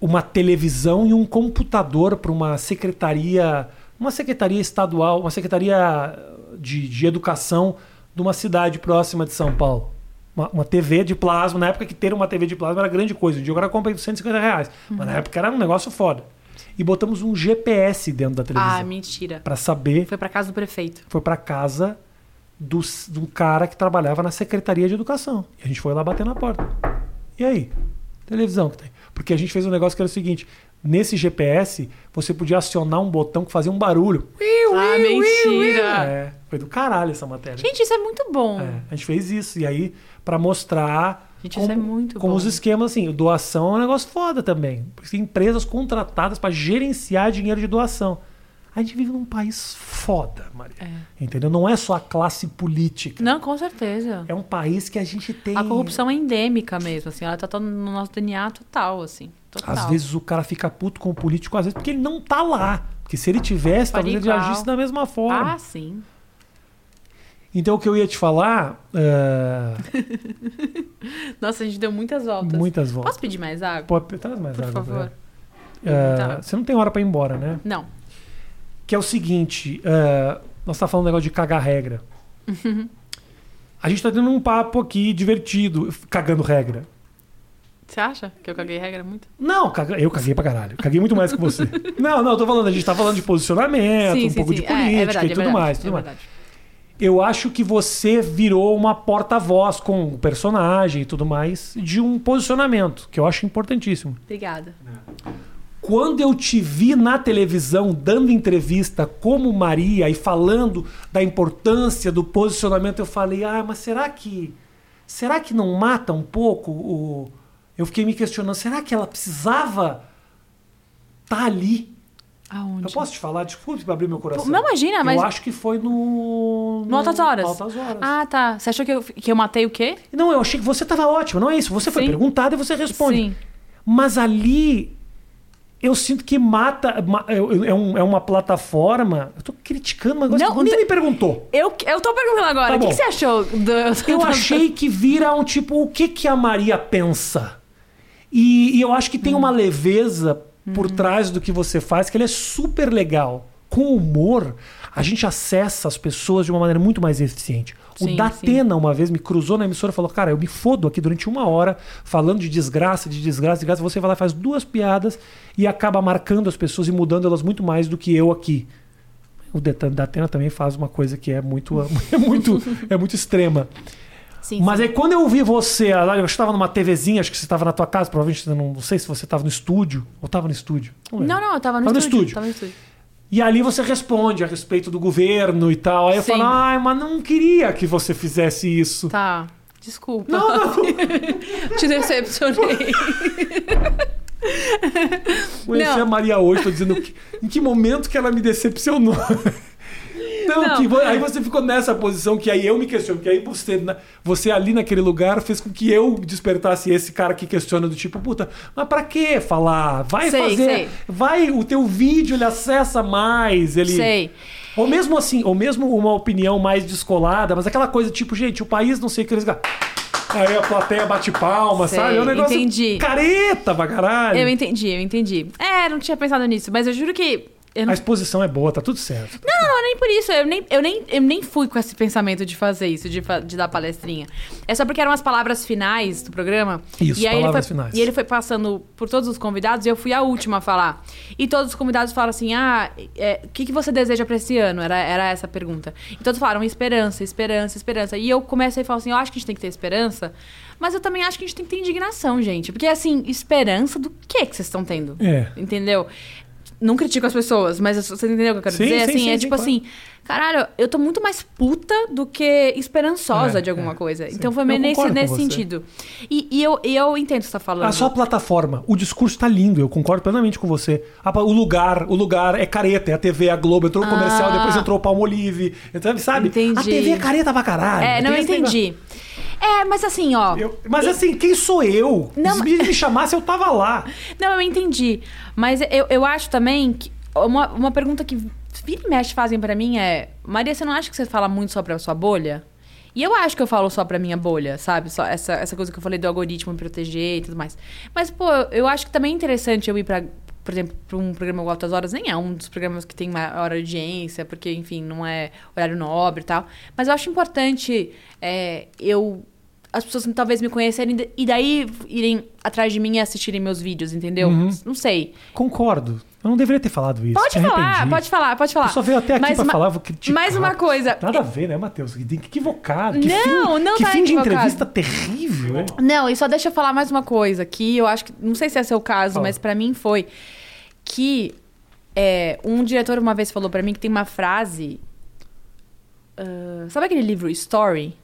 uma televisão e um computador para uma secretaria, uma secretaria estadual, uma secretaria de, de educação de uma cidade próxima de São Paulo. Uma, uma TV de plasma, na época que ter uma TV de plasma era grande coisa. Um dia agora eu comprei por 150 reais. Mas na época era um negócio foda. E botamos um GPS dentro da televisão. Ah, mentira. para saber Foi pra casa do prefeito. foi para casa do, um cara que trabalhava na Secretaria de Educação. E a gente foi lá bater na porta. E aí? Televisão que tem. Porque a gente fez um negócio que era o seguinte: nesse GPS, você podia acionar um botão que fazia um barulho. Ah, mentira. É, foi do caralho essa matéria. Gente, isso é muito bom. É, a gente fez isso. E aí, para mostrar. Gente, isso é muito como bom. os esquemas, assim, doação é um negócio foda também. Porque tem empresas contratadas para gerenciar dinheiro de doação. A gente vive num país foda, Maria. Entendeu? Não é só a classe política. Não, com certeza. É um país que a gente tem. A corrupção é endêmica mesmo, assim. Ela tá no nosso DNA total, assim. Total. Às vezes o cara fica puto com o político, às vezes porque ele não tá lá. Porque se ele tivesse, Faria talvez ele agisse da mesma forma. Ah, sim. Então o que eu ia te falar. é, Nossa, a gente deu muitas voltas. muitas voltas. Posso pedir mais água? Pode, traz mais Por água. favor. Zé. É, Tá. Você não tem hora pra ir embora, né? Não. Que é o seguinte: é, nós tá falando um negócio de cagar regra. A gente tá tendo um papo aqui divertido, cagando regra. Você acha que eu caguei regra muito? Não, eu caguei pra caralho. Caguei muito mais que você. não, não, tô falando, a gente tá falando de posicionamento, um pouco de É, política é verdade, e é tudo verdade, mais. é Tudo mais. Eu acho que você virou uma porta-voz com o personagem e tudo mais de um posicionamento, que eu acho importantíssimo. Obrigada. Quando eu te vi na televisão dando entrevista como Maria e falando da importância do posicionamento, eu falei: "Ah, mas será que será que não mata um pouco o Eu fiquei me questionando, será que ela precisava estar ali? Aonde? Eu posso te falar, desculpe abrir meu coração. Não, imagina, eu mas- acho que foi no No Altas Horas? Altas Horas. Ah, tá. Você achou que eu, que eu matei o quê? Não, eu achei que você estava ótima, não é isso? Você foi Sim. perguntado e você responde. Sim. Mas ali eu sinto que mata. ma- É, é um- é uma plataforma. Eu tô criticando, mas Não, nem me perguntou. Eu, eu tô perguntando agora, Tá o que, que você achou do... Eu achei que vira um tipo, o que, que a Maria pensa? E, e eu acho que tem Hum. uma leveza por trás do que você faz, que ele é super legal. Com humor, a gente acessa as pessoas de uma maneira muito mais eficiente. O Sim, Datena, uma vez, me cruzou na emissora e falou: Cara, eu me fodo aqui durante uma hora falando de desgraça, de desgraça, de desgraça. Você vai lá, faz duas piadas e acaba marcando as pessoas e mudando elas muito mais do que eu aqui. O Datena também faz uma coisa que é muito, é muito, é muito extrema. Sim, Mas sim. aí quando eu vi você, eu estava numa TVzinha, acho que você estava na tua casa, provavelmente não, não sei se você estava no estúdio ou estava no estúdio. lembro. Não, não, eu tava no, Tava no estúdio, estúdio. Tava no estúdio. E ali você responde a respeito do governo e tal. Aí eu Sim. falo, ai, mas não queria que você fizesse isso. Tá. Desculpa. Não, não. Te decepcionei. Conheci Não. a Maria hoje, tô dizendo que- em que momento que ela me decepcionou. Não, Não. que aí você ficou nessa posição que aí eu me questiono, que aí você, você ali naquele lugar fez com que eu despertasse esse cara que questiona do tipo, puta, mas pra que falar? Vai Sei, fazer, sei. vai, o teu vídeo ele acessa mais, ele... Sei. Ou mesmo assim, ou mesmo uma opinião mais descolada, mas aquela coisa tipo, gente, o país não sei o que eles... Aí a plateia bate palma, Sei, sabe? É um negócio entendi. careta pra caralho. Eu entendi, eu entendi. É, não tinha pensado nisso, mas eu juro que. Não... A exposição é boa, tá tudo certo. Não, não, não, nem por isso. Eu nem, eu, nem, eu nem fui com esse pensamento de fazer isso, de, de dar palestrinha. É só porque eram as palavras finais do programa. Isso, e aí palavras ele foi, finais. E ele foi passando por todos os convidados e eu fui a última a falar. E todos os convidados falaram assim: ah, é, o que, que você deseja pra esse ano? Era, era essa a pergunta. E todos falaram esperança, esperança, esperança. E eu comecei a falar assim: eu acho que a gente tem que ter esperança. Mas eu também acho que a gente tem que ter indignação, gente. Porque, assim, esperança do que que vocês estão tendo? É. Entendeu? Não critico as pessoas, mas você entendeu o que eu quero Sim, dizer? sim, assim, sim, é tipo claro. assim, caralho, eu tô muito mais puta do que esperançosa É, de alguma é, coisa. Então foi Eu meio nesse, nesse sentido. E, e eu, e eu entendo o que você tá falando. A sua plataforma, o discurso tá lindo, eu concordo plenamente com você. A pa- O lugar, o lugar é careta, é a TV, a Globo, entrou o comercial, Ah. depois entrou o Palmolive, sabe? Entendi. A TV é careta pra caralho. É, não esse entendi. É, mas assim, ó. Eu- mas assim, quem sou eu? Não, Se me, me chamasse, eu tava lá. Não, eu entendi. Mas eu, eu acho também que uma, uma pergunta que vira e mexe fazem pra mim é: Maria, você não acha que você fala muito só pra sua bolha? E eu acho que eu falo só pra minha bolha, sabe? Só essa, essa coisa que eu falei do algoritmo me proteger e tudo mais. Mas, pô, eu acho que também é interessante eu ir pra, por exemplo, pra um programa igual Altas Horas. Nem é um dos programas que tem maior audiência, porque, enfim, não é horário nobre e tal. Mas eu acho importante é, eu as pessoas talvez me conhecerem e daí irem atrás de mim e assistirem meus vídeos, entendeu? Uhum. Não sei. Concordo. Eu não deveria ter falado isso. Pode falar, pode falar, pode falar. Eu só veio até aqui Mas pra ma- falar, vou criticar. Mais uma coisa. Nada a ver, né, Matheus? Que equivocado. Que Não, fim, não Que tá fim de equivocado. entrevista terrível, hein? Não, e só deixa eu falar mais uma coisa, que eu acho que. Não sei se é seu caso, Fala. mas pra mim foi. Que é, um diretor uma vez falou pra mim que tem uma frase. ah, sabe aquele livro Story?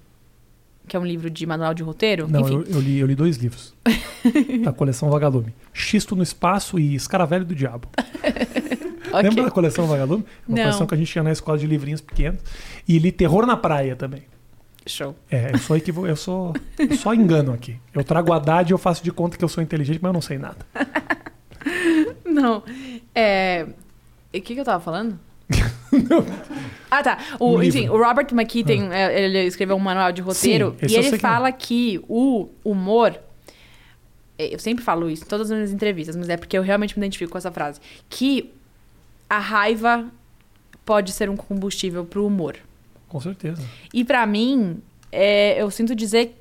Que é um livro de manual de roteiro? Não, eu, eu li, eu li dois livros. da coleção Vagalume. Xisto no Espaço e Escaravelho do Diabo. Ok. Lembra da coleção Vagalume? Uma Não. coleção que a gente tinha na escola de livrinhos pequenos. E li Terror na Praia também. Show. É, eu sou equivo... eu sou eu só engano aqui. Eu trago a Haddad e eu faço de conta que eu sou inteligente, mas eu não sei nada. Não. É. O que, que eu tava falando? Ah, tá. O, enfim, o Robert McKee tem, é, ele escreveu um manual de roteiro Sim, e ele que é. fala que o humor. é, Eu sempre falo isso em todas as minhas entrevistas, mas é porque eu realmente me identifico com essa frase. Que a raiva pode ser um combustível pro humor. Com certeza. E pra mim, é, eu sinto dizer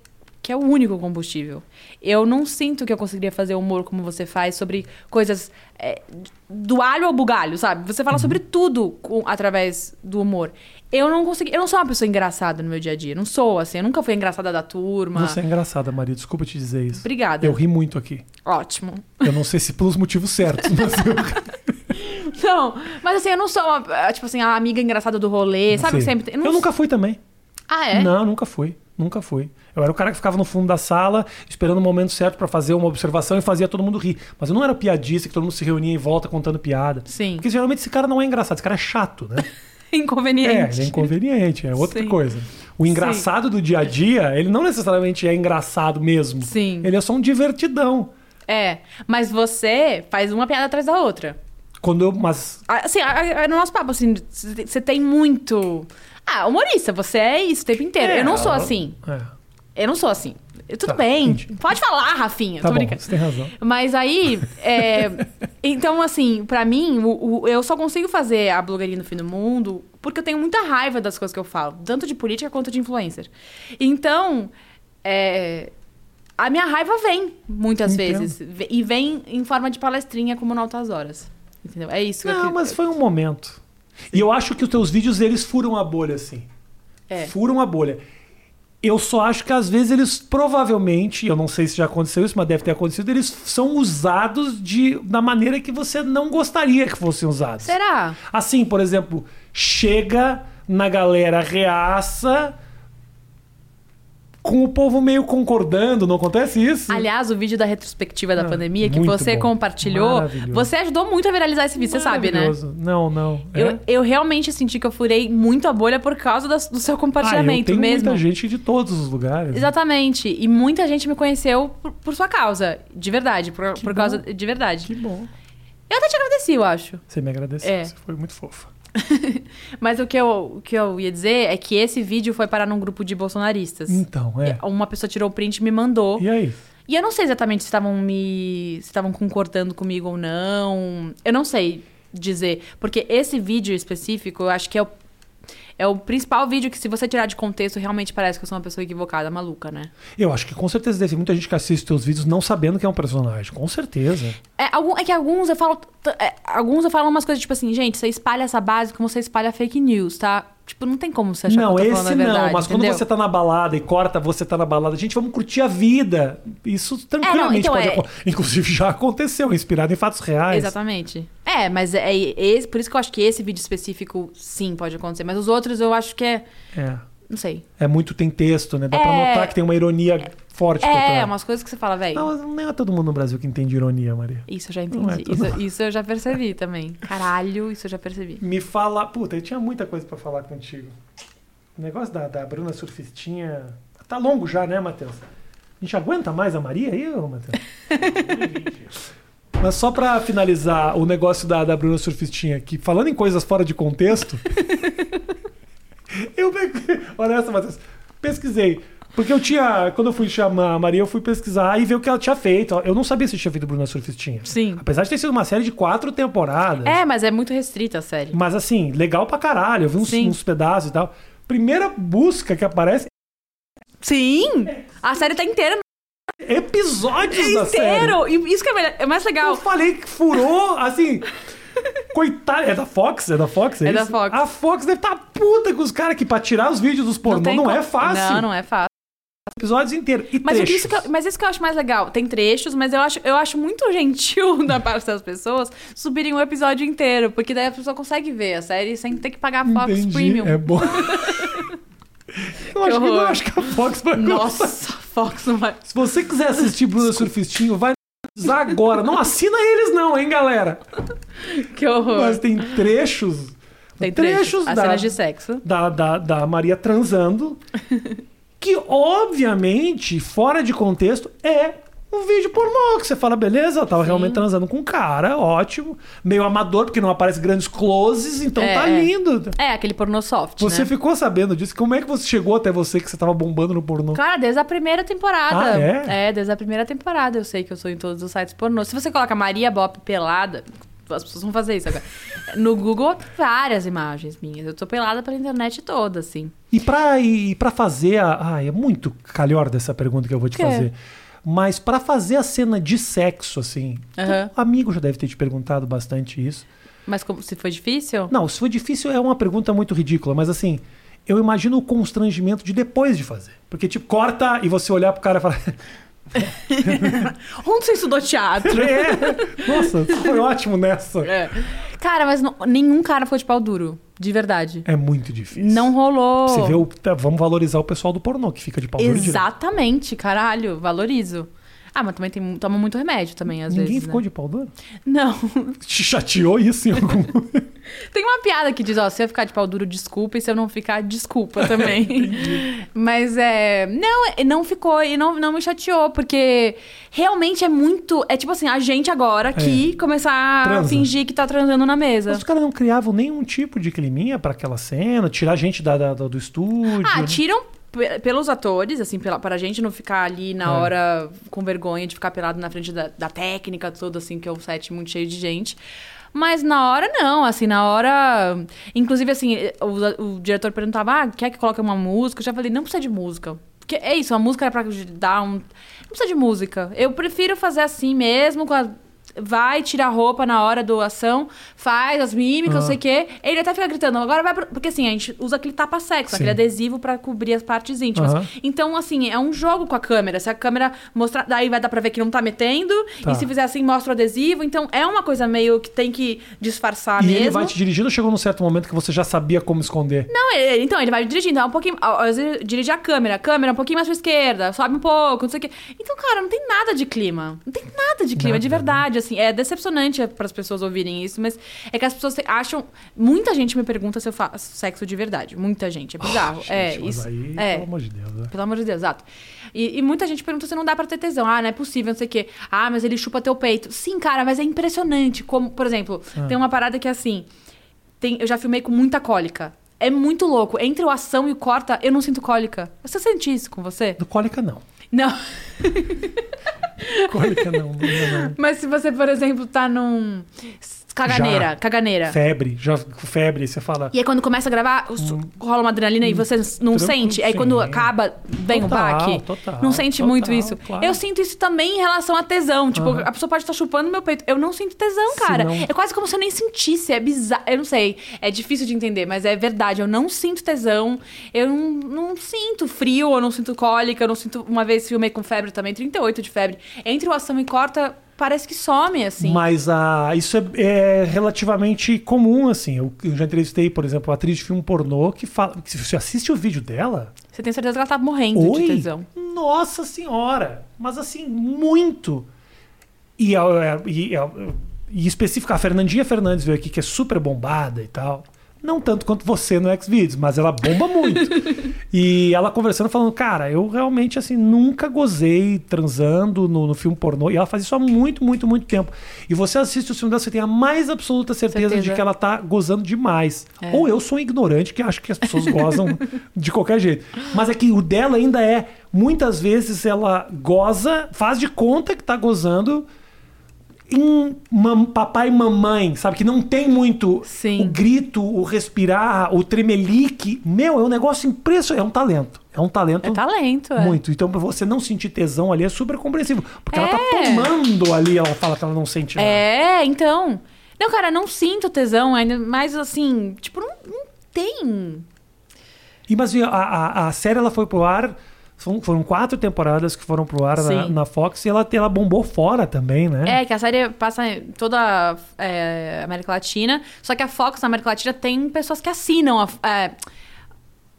que é o único combustível. Eu não sinto que eu conseguiria fazer humor como você faz sobre coisas é, do alho ao bugalho, sabe? Você fala sobre tudo com- através do humor. Eu não consegui, eu não sou uma pessoa engraçada no meu dia a dia. Não sou assim, eu nunca fui engraçada da turma. Você é engraçada, Maria. Desculpa te dizer isso. Obrigada. Eu ri muito aqui. Ótimo. Eu não sei se pelos motivos certos, mas eu Não, mas assim, eu não sou uma, tipo assim, a amiga engraçada do rolê, sabe? Sim. Sempre. Eu não- nunca fui também. Ah, é? Não, nunca fui. Nunca fui. Eu era o cara que ficava no fundo da sala, esperando o momento certo pra fazer uma observação e fazia todo mundo rir. Mas eu não era piadista que todo mundo se reunia em volta contando piada. Sim. Porque geralmente esse cara não é engraçado, esse cara é chato, né? É, Inconveniente. ele é inconveniente, é outra Sim. coisa. O engraçado do dia a dia, ele não necessariamente é engraçado mesmo. Sim. Ele é só um divertidão. É, mas você faz uma piada atrás da outra. Quando eu. Mas. Assim, a- a- no nosso papo, assim, você tem muito. Ah, humorista, você é isso o tempo inteiro. É, eu não sou assim. É. Eu não sou assim. Tudo Tá, bem. Pode falar, Rafinha. Tá tô bom, brincando. você tem razão. Mas aí, é, então assim, pra mim, o- o- eu só consigo fazer a blogueirinha do fim do mundo porque eu tenho muita raiva das coisas que eu falo, tanto de política quanto de influencer. Então, é, a minha raiva vem muitas Entendo. vezes Ve- e vem em forma de palestrinha como no Altas Horas. Entendeu? É isso. que eu Não, mas foi um momento. E eu acho que os teus vídeos, eles furam a bolha, assim. É. Furam a bolha. Eu só acho que às vezes eles provavelmente, eu não sei se já aconteceu isso, mas deve ter acontecido, eles são usados de, da maneira que você não gostaria que fossem usados. Será? Assim, por exemplo, chega na galera reaça com o povo meio concordando, não acontece isso? Aliás, o vídeo da retrospectiva da Ah, pandemia que você bom. compartilhou, você ajudou muito a viralizar esse vídeo, você sabe, né? Não, não. É? Eu, eu realmente senti que eu furei muito a bolha por causa do seu Ah, eu compartilhamento tenho mesmo. muita gente de todos os lugares. Exatamente. E muita gente me conheceu por, por sua causa. De verdade. Por, por bom. causa. De verdade. Que bom. Eu até te agradeci, eu acho. Você me agradeceu. É. Você foi muito fofa. Mas o que, eu, o que eu ia dizer é que esse vídeo foi parar num grupo de bolsonaristas. Então, é. Uma pessoa tirou o print e me mandou. E aí? E eu não sei exatamente se estavam me. se estavam concordando comigo ou não. Eu não sei dizer. Porque esse vídeo específico, eu acho que é o, é o principal vídeo que, se você tirar de contexto, realmente parece que eu sou uma pessoa equivocada, maluca, né? Eu acho que com certeza deve muita gente que assiste teus vídeos não sabendo que é um personagem. Com certeza. É, algum- é que alguns eu falo. é, alguns eu falo umas coisas tipo assim, gente, você espalha essa base como você espalha fake news, tá? Tipo, não tem como você achar não, que eu tô esse verdade. não. Mas quando entendeu? você tá na balada e corta você tá na balada, gente, vamos curtir a vida. Isso tranquilamente então pode é- acontecer. Inclusive já aconteceu, inspirado em fatos reais. Exatamente. É, mas é, é esse- por isso que eu acho que esse vídeo específico sim pode acontecer. Mas os outros eu acho que é. É. Não sei. É muito tem texto, né? Dá pra É. notar que tem uma ironia forte por É, umas coisas que você fala, velho. Não, não é todo mundo no Brasil que entende ironia, Maria. Isso eu já é entendi. tudo. Isso, isso eu já percebi também. Caralho, isso eu já percebi. Me fala. Puta, eu tinha muita coisa pra falar contigo. O negócio da, da Bruna Surfistinha. Tá longo já, né, Matheus? A gente aguenta mais a Maria aí, ô, Matheus? Mas só pra finalizar o negócio da, da Bruna Surfistinha, que falando em coisas fora de contexto. eu peguei. Olha essa, Matheus. Pesquisei. Porque eu tinha. Quando eu fui chamar a Maria, eu fui pesquisar e ver o que ela tinha feito. Eu não sabia se tinha feito Bruna Surfistinha. Sim. Apesar de ter sido uma série de quatro temporadas. É, mas é muito restrita a série. Mas assim, legal pra caralho. Eu vi uns, uns pedaços e tal. Primeira busca que aparece Sim! A série tá inteira episódios da série. inteiro! Isso que é, é mais Eu legal. falei que furou, assim. Coitado. É da Fox? É da Fox? É, É da? Fox. A Fox deve estar puta com os caras que pra tirar os vídeos dos pornô não, tem é fácil. Não, não é fácil. Episódios inteiros. E Mas, trechos. isso que eu, mas isso que eu acho mais legal. Tem trechos, mas eu acho, eu acho muito gentil da parte das pessoas subirem o episódio inteiro. Porque daí a pessoa consegue ver a série sem ter que pagar a Fox Entendi, Premium. É bom. eu acho que, não, acho que a Fox vai gostar. Nossa, Fox não vai. Se você quiser assistir Bruna Surfistinho, vai agora. Não assina eles não, hein, galera? Que horror. Mas tem trechos... Tem trechos, as da, cenas de sexo. da, da, da Maria transando, que obviamente, fora de contexto, é um vídeo pornô, que você fala, beleza, tava Sim. realmente transando com um cara, ótimo. Meio amador, porque não aparece grandes closes, então É, tá é. lindo. É, aquele pornô soft, Você né? ficou sabendo disso? Como é que você chegou até você que você tava bombando no pornô? Claro, desde a primeira temporada. Ah, é? desde a primeira temporada. Eu sei que eu sou em todos os sites pornô. Se você coloca Maria Bop pelada, as pessoas vão fazer isso agora. No Google, várias imagens minhas. Eu tô pelada pela internet toda, assim. E pra, e pra fazer a. Ai, é muito calhor dessa pergunta que eu vou te Quê? fazer. Mas pra fazer a cena de sexo, assim. O amigo já deve ter te perguntado bastante isso. Mas como, se foi difícil? Não, se foi difícil é uma pergunta muito ridícula, mas assim, eu imagino o constrangimento de depois de fazer. Porque, tipo, corta e você olhar pro cara e falar. Onde você estudou teatro? é, nossa, você foi ótimo nessa. É. Cara, mas não- nenhum cara ficou de pau duro. De verdade. É muito difícil. Não rolou. Você vê o. tá, Vamos valorizar o pessoal do pornô que fica de pau duro direto. Exatamente, caralho. Valorizo. Ah, mas também tem, toma muito remédio também, às Ninguém vezes. ficou né? de pau duro? Não. Te chateou isso em algum Tem uma piada que diz, ó, se eu ficar de pau duro, desculpa, e se eu não ficar, desculpa também. Mas é. Não, é- não ficou e não, não me chateou, porque realmente é muito. É tipo assim, a gente agora que começar a Transa. fingir que tá transando na mesa. Mas os caras não criavam nenhum tipo de climinha pra aquela cena, tirar a gente da, da- do estúdio. Ah, né? tiram pelos atores, assim, pela, pra gente não ficar ali na É. hora com vergonha de ficar pelado na frente da, da técnica toda, assim, que é um set muito cheio de gente. Mas na hora não, assim, na hora. Inclusive, assim, o, o diretor perguntava: ah, quer que coloque uma música? Eu já falei, não precisa de música. Porque é isso, a música é pra dar um. Não precisa de música. Eu prefiro fazer assim mesmo, com a. Vai, tira a roupa na hora da ação, faz as mímicas, não sei o quê. Ele até fica gritando, agora vai pro... Porque assim, a gente usa aquele tapa-sexo, aquele adesivo pra cobrir as partes íntimas. Aham. Então, assim, é um jogo com a câmera. Se a câmera mostrar, daí vai dar pra ver que não tá metendo. Tá. E se fizer assim, mostra o adesivo. Então, é uma coisa meio que tem que disfarçar E mesmo. ele vai te dirigindo ou chegou num certo momento que você já sabia como esconder? Não, ele- então, ele vai dirigindo, é um pouquinho. Às vezes dirige a câmera, a câmera um pouquinho mais pra esquerda, sobe um pouco, não sei o quê. Então, cara, não tem nada de clima. Não tem nada de clima, Nada, de verdade, assim. É decepcionante para as pessoas ouvirem isso, mas é que as pessoas acham. Muita gente me pergunta se eu faço sexo de verdade. Muita gente, é bizarro. é, Gente, mas isso. aí, é. pelo amor de Deus. né? Pelo amor de Deus, exato. E, e muita gente pergunta se não dá pra ter tesão. Ah, não é possível, não sei o quê. Ah, mas ele chupa teu peito. Sim, cara, mas é impressionante. Como, por exemplo, Ah. tem uma parada que é assim. Tem, eu já filmei com muita cólica. É muito louco. Entre o ação e o corta, eu não sinto cólica. Você sente isso com você? Do cólica, não. Não. Cólica, não. não, não. Mas se você, por exemplo, tá num. Caganeira, Já. caganeira. Febre, já febre, você fala. E aí quando começa a gravar, os- rola uma adrenalina e você não Hum. Tranquilo, sente. Aí quando acaba, vem Total, o baque. total, não sente total, muito isso. claro. Eu sinto isso também em relação a tesão. Tipo, Aham. a pessoa pode estar chupando meu peito. Eu não sinto tesão, cara. não- É quase como se eu nem sentisse. É bizarro. Eu não sei. É difícil de entender, mas é verdade. Eu não sinto tesão. Eu não, não sinto frio, eu não sinto cólica. Eu não sinto. Uma vez filmei com febre também, 38 de febre. Entre o ação e corta, parece que some, assim. Mas ah, isso é, é relativamente comum, assim. Eu, eu já entrevistei, por exemplo, uma atriz de filme pornô que fala. Que se você assiste o vídeo dela. Você tem certeza que ela tá morrendo Oi? de tesão. Nossa senhora! Mas assim, muito. E, a- e, a- e específica, a Fernandinha Fernandes veio aqui, que é super bombada e tal. Não tanto quanto você no Xvideos, mas ela bomba muito. e ela conversando, falando, cara, eu realmente, assim, nunca gozei transando no, no filme pornô. E ela faz isso há muito, muito, muito tempo. E você assiste o filme dela, você tem a mais absoluta certeza, Certeza. de que ela tá gozando demais. É. Ou eu sou um ignorante que acho que as pessoas gozam de qualquer jeito. Mas é que o dela ainda é, muitas vezes ela goza, faz de conta que tá gozando em mam- papai e mamãe, sabe? Que não tem muito Sim. o grito, o respirar, o tremelique. Meu, é um negócio impressionante. É um talento. É um talento. É talento, é. Muito. Então, pra você não sentir tesão ali é super compreensível. Porque ela tá É. tomando ali, ela fala que ela não sente nada. É, então. Não, cara, não sinto tesão ainda, mas assim, tipo, não, não tem. E mas a, a, a série ela foi pro ar. Foram, quatro temporadas que foram pro ar na, na Fox e ela, ela bombou fora também, né? É, que a série passa em toda a América Latina, só que a Fox na América Latina tem pessoas que assinam a. é,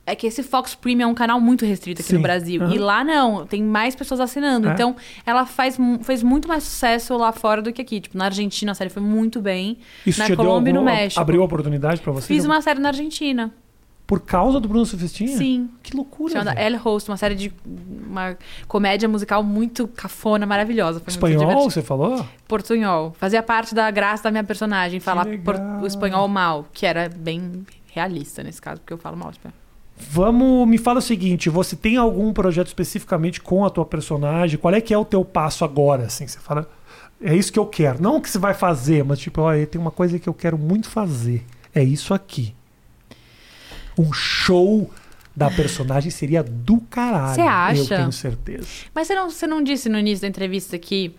É que esse Fox Premium é um canal muito restrito aqui Sim. no Brasil. Aham. E lá não, tem mais pessoas assinando. É. Então, ela faz, fez muito mais sucesso lá fora do que aqui. Tipo, na Argentina a série foi muito bem. Isso na Colômbia e deu no México. abriu oportunidade pra você? Fiz uma série na Argentina. Por causa do Bruno Sufistinha? Sim. Que loucura, Chamada. El Host, uma série de. Uma comédia musical muito cafona, maravilhosa. Foi Espanhol, você falou? Portunhol. Fazia parte da graça da minha personagem, falar por- o espanhol mal, que era bem realista nesse caso, porque eu falo mal espanhol. Vamos, me fala o seguinte, você tem algum projeto especificamente com a tua personagem? Qual é que é o teu passo agora, assim? Você fala, é isso que eu quero. Não o que você vai fazer, mas tipo, olha, tem uma coisa que eu quero muito fazer. É isso aqui. Um show da personagem seria do caralho. Você acha? Eu tenho certeza. Mas você não, você não disse no início da entrevista que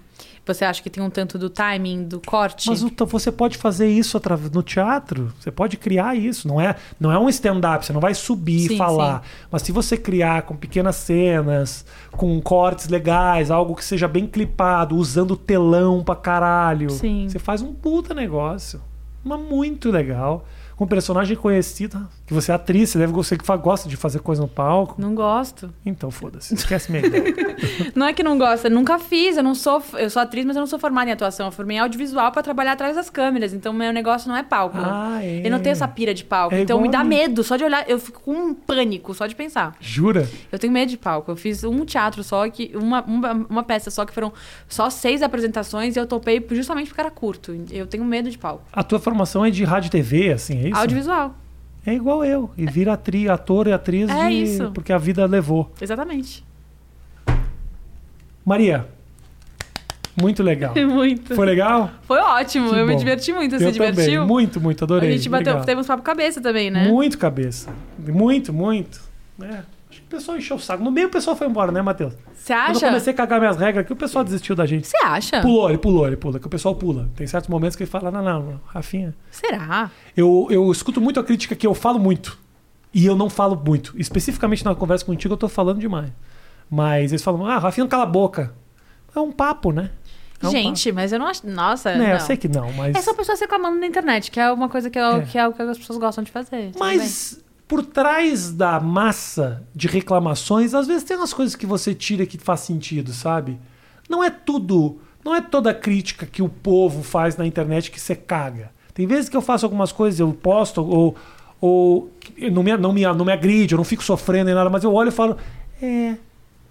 você acha que tem um tanto do timing, do corte? Mas o- você pode fazer isso no teatro. Você pode criar isso. Não é, não é um stand-up. Você não vai subir Sim, e falar. Mas se você criar com pequenas cenas, com cortes legais, algo que seja bem clipado, usando telão pra caralho, Sim. você faz um puta negócio. Mas muito legal. Com um personagem conhecido, que você é atriz, você deve você que gosta de fazer coisa no palco. Não gosto. Então foda-se, esquece minha ideia. Não é que não gosta, eu nunca fiz, eu não sou, eu sou atriz, mas eu não sou formada em atuação, eu formei em audiovisual pra trabalhar atrás das câmeras, então meu negócio não é palco. Ah, é. Eu não tenho essa pira de palco, É então me dá medo só de olhar, eu fico com um pânico só de pensar. Jura? Eu tenho medo de palco. Eu fiz um teatro só, que uma, uma, uma peça só, que foram só seis apresentações e eu topei justamente porque era curto. Eu tenho medo de palco. A tua formação é de rádio e TV, assim, é isso? Audiovisual, É igual eu. E vira atri, ator e atriz É de- isso. porque a vida levou. exatamente. Maria, muito legal. muito. Foi legal? Foi ótimo, Que eu me bom. diverti muito. Você eu divertiu? também. Muito, muito. Adorei. A gente bateu, Obrigado. temos papo cabeça também, né? Muito cabeça. Muito, muito. É. Pessoal encheu o saco. No meio o pessoal foi embora, né, Matheus? Você Quando eu acha? comecei a cagar minhas regras aqui, o pessoal desistiu da gente. Você acha? Pulou, ele pulou, ele pula. Que o pessoal pula. Tem certos momentos que ele fala, não, não, não Rafinha. Será? Eu, eu escuto muito a crítica que eu falo muito. E eu não falo muito. Especificamente na conversa contigo, eu tô falando demais. Mas eles falam, ah, Rafinha, cala a boca. É um papo, né? É um gente, mas eu não acho. Nossa, papo. Né, não. eu sei que não, mas. É só pessoas reclamando na internet, que é uma coisa que é, É. o- que é o que as pessoas gostam de fazer. Mas por trás da massa de reclamações, às vezes tem umas coisas que você tira que faz sentido, sabe? Não é tudo, não é toda crítica que o povo faz na internet que você caga. Tem vezes que eu faço algumas coisas, eu posto ou ou não me, não me, não me agride, eu não fico sofrendo nem nada, mas eu olho e falo, é,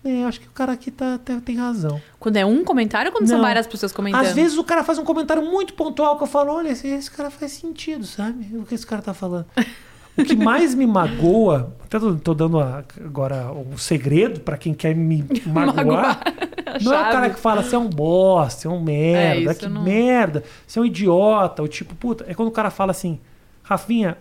é, acho que o cara aqui tá, tá- tem razão. Quando é um comentário ou quando são Não. várias pessoas comentando? Às vezes o cara faz um comentário muito pontual que eu falo, olha, esse, esse cara faz sentido, sabe? O que esse cara tá falando. O que mais me magoa, até tô, dando agora um segredo pra quem quer me magoar. Magoar. Não é o cara que fala, você é um bosta, você é um merda, isso que não- merda, você é um idiota, ou tipo, puta. É quando o cara fala assim, Rafinha,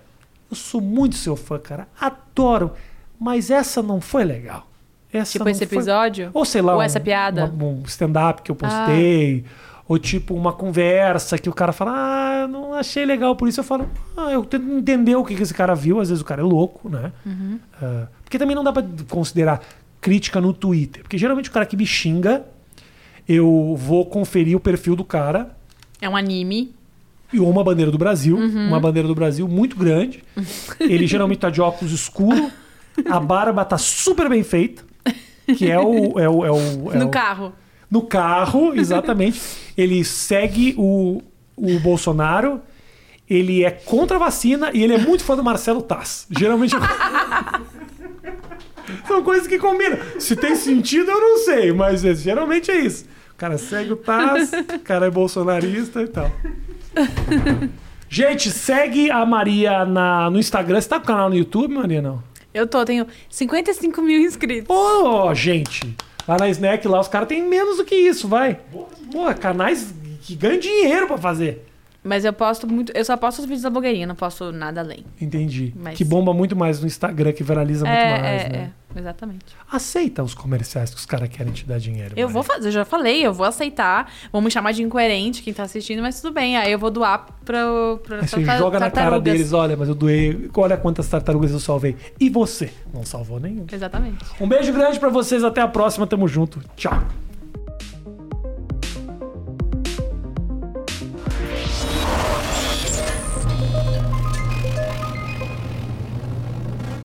eu sou muito seu fã, cara, adoro, mas essa não foi legal. Essa Tipo esse foi- episódio? ou sei lá, Ou um- essa piada? uma- um stand-up que eu postei. Ou tipo, uma conversa que o cara fala, ah, não achei legal, por isso eu falo, ah, eu tento entender o que que esse cara viu, às vezes o cara é louco, né? Uhum. Ah, porque também não dá pra considerar crítica no Twitter. Porque geralmente o cara que me xinga, eu vou conferir o perfil do cara É um anime. e uma bandeira do Brasil, Uhum. uma bandeira do Brasil muito grande. Ele geralmente tá de óculos escuro, a barba tá super bem feita, que é o. É o, é o, é no o- carro. No carro, exatamente. ele segue o, o Bolsonaro. Ele é contra a vacina e ele é muito fã do Marcelo Tass. Geralmente. São coisas que combinam. Se tem sentido, eu não sei, mas é- geralmente é isso. O cara segue o Tass, o cara é bolsonarista e tal. Gente, segue a Maria na, no Instagram. Você tá com o canal no YouTube, Maria? Não? Eu tô, tenho 55 mil inscritos. Ô, gente, lá na Snack, lá os caras têm menos do que isso, vai. Pô, canais que ganham dinheiro pra fazer. Mas eu posto muito. Eu só posto os vídeos da blogueirinha, não posto nada além. Entendi. Mas- Que bomba muito mais no Instagram, que viraliza muito é, mais, é, né? é, exatamente. Aceita os comerciais que os caras querem te dar dinheiro. Eu Maria. vou fazer, eu já falei, eu vou aceitar. Vão me chamar de incoerente quem tá assistindo, mas tudo bem. Aí eu vou doar pra, pra Aí você tarta- joga na cara deles, olha, mas eu doei. Olha quantas tartarugas eu salvei. E você? Não salvou nenhum. Exatamente. Um beijo grande pra vocês, até a próxima, tamo junto. Tchau.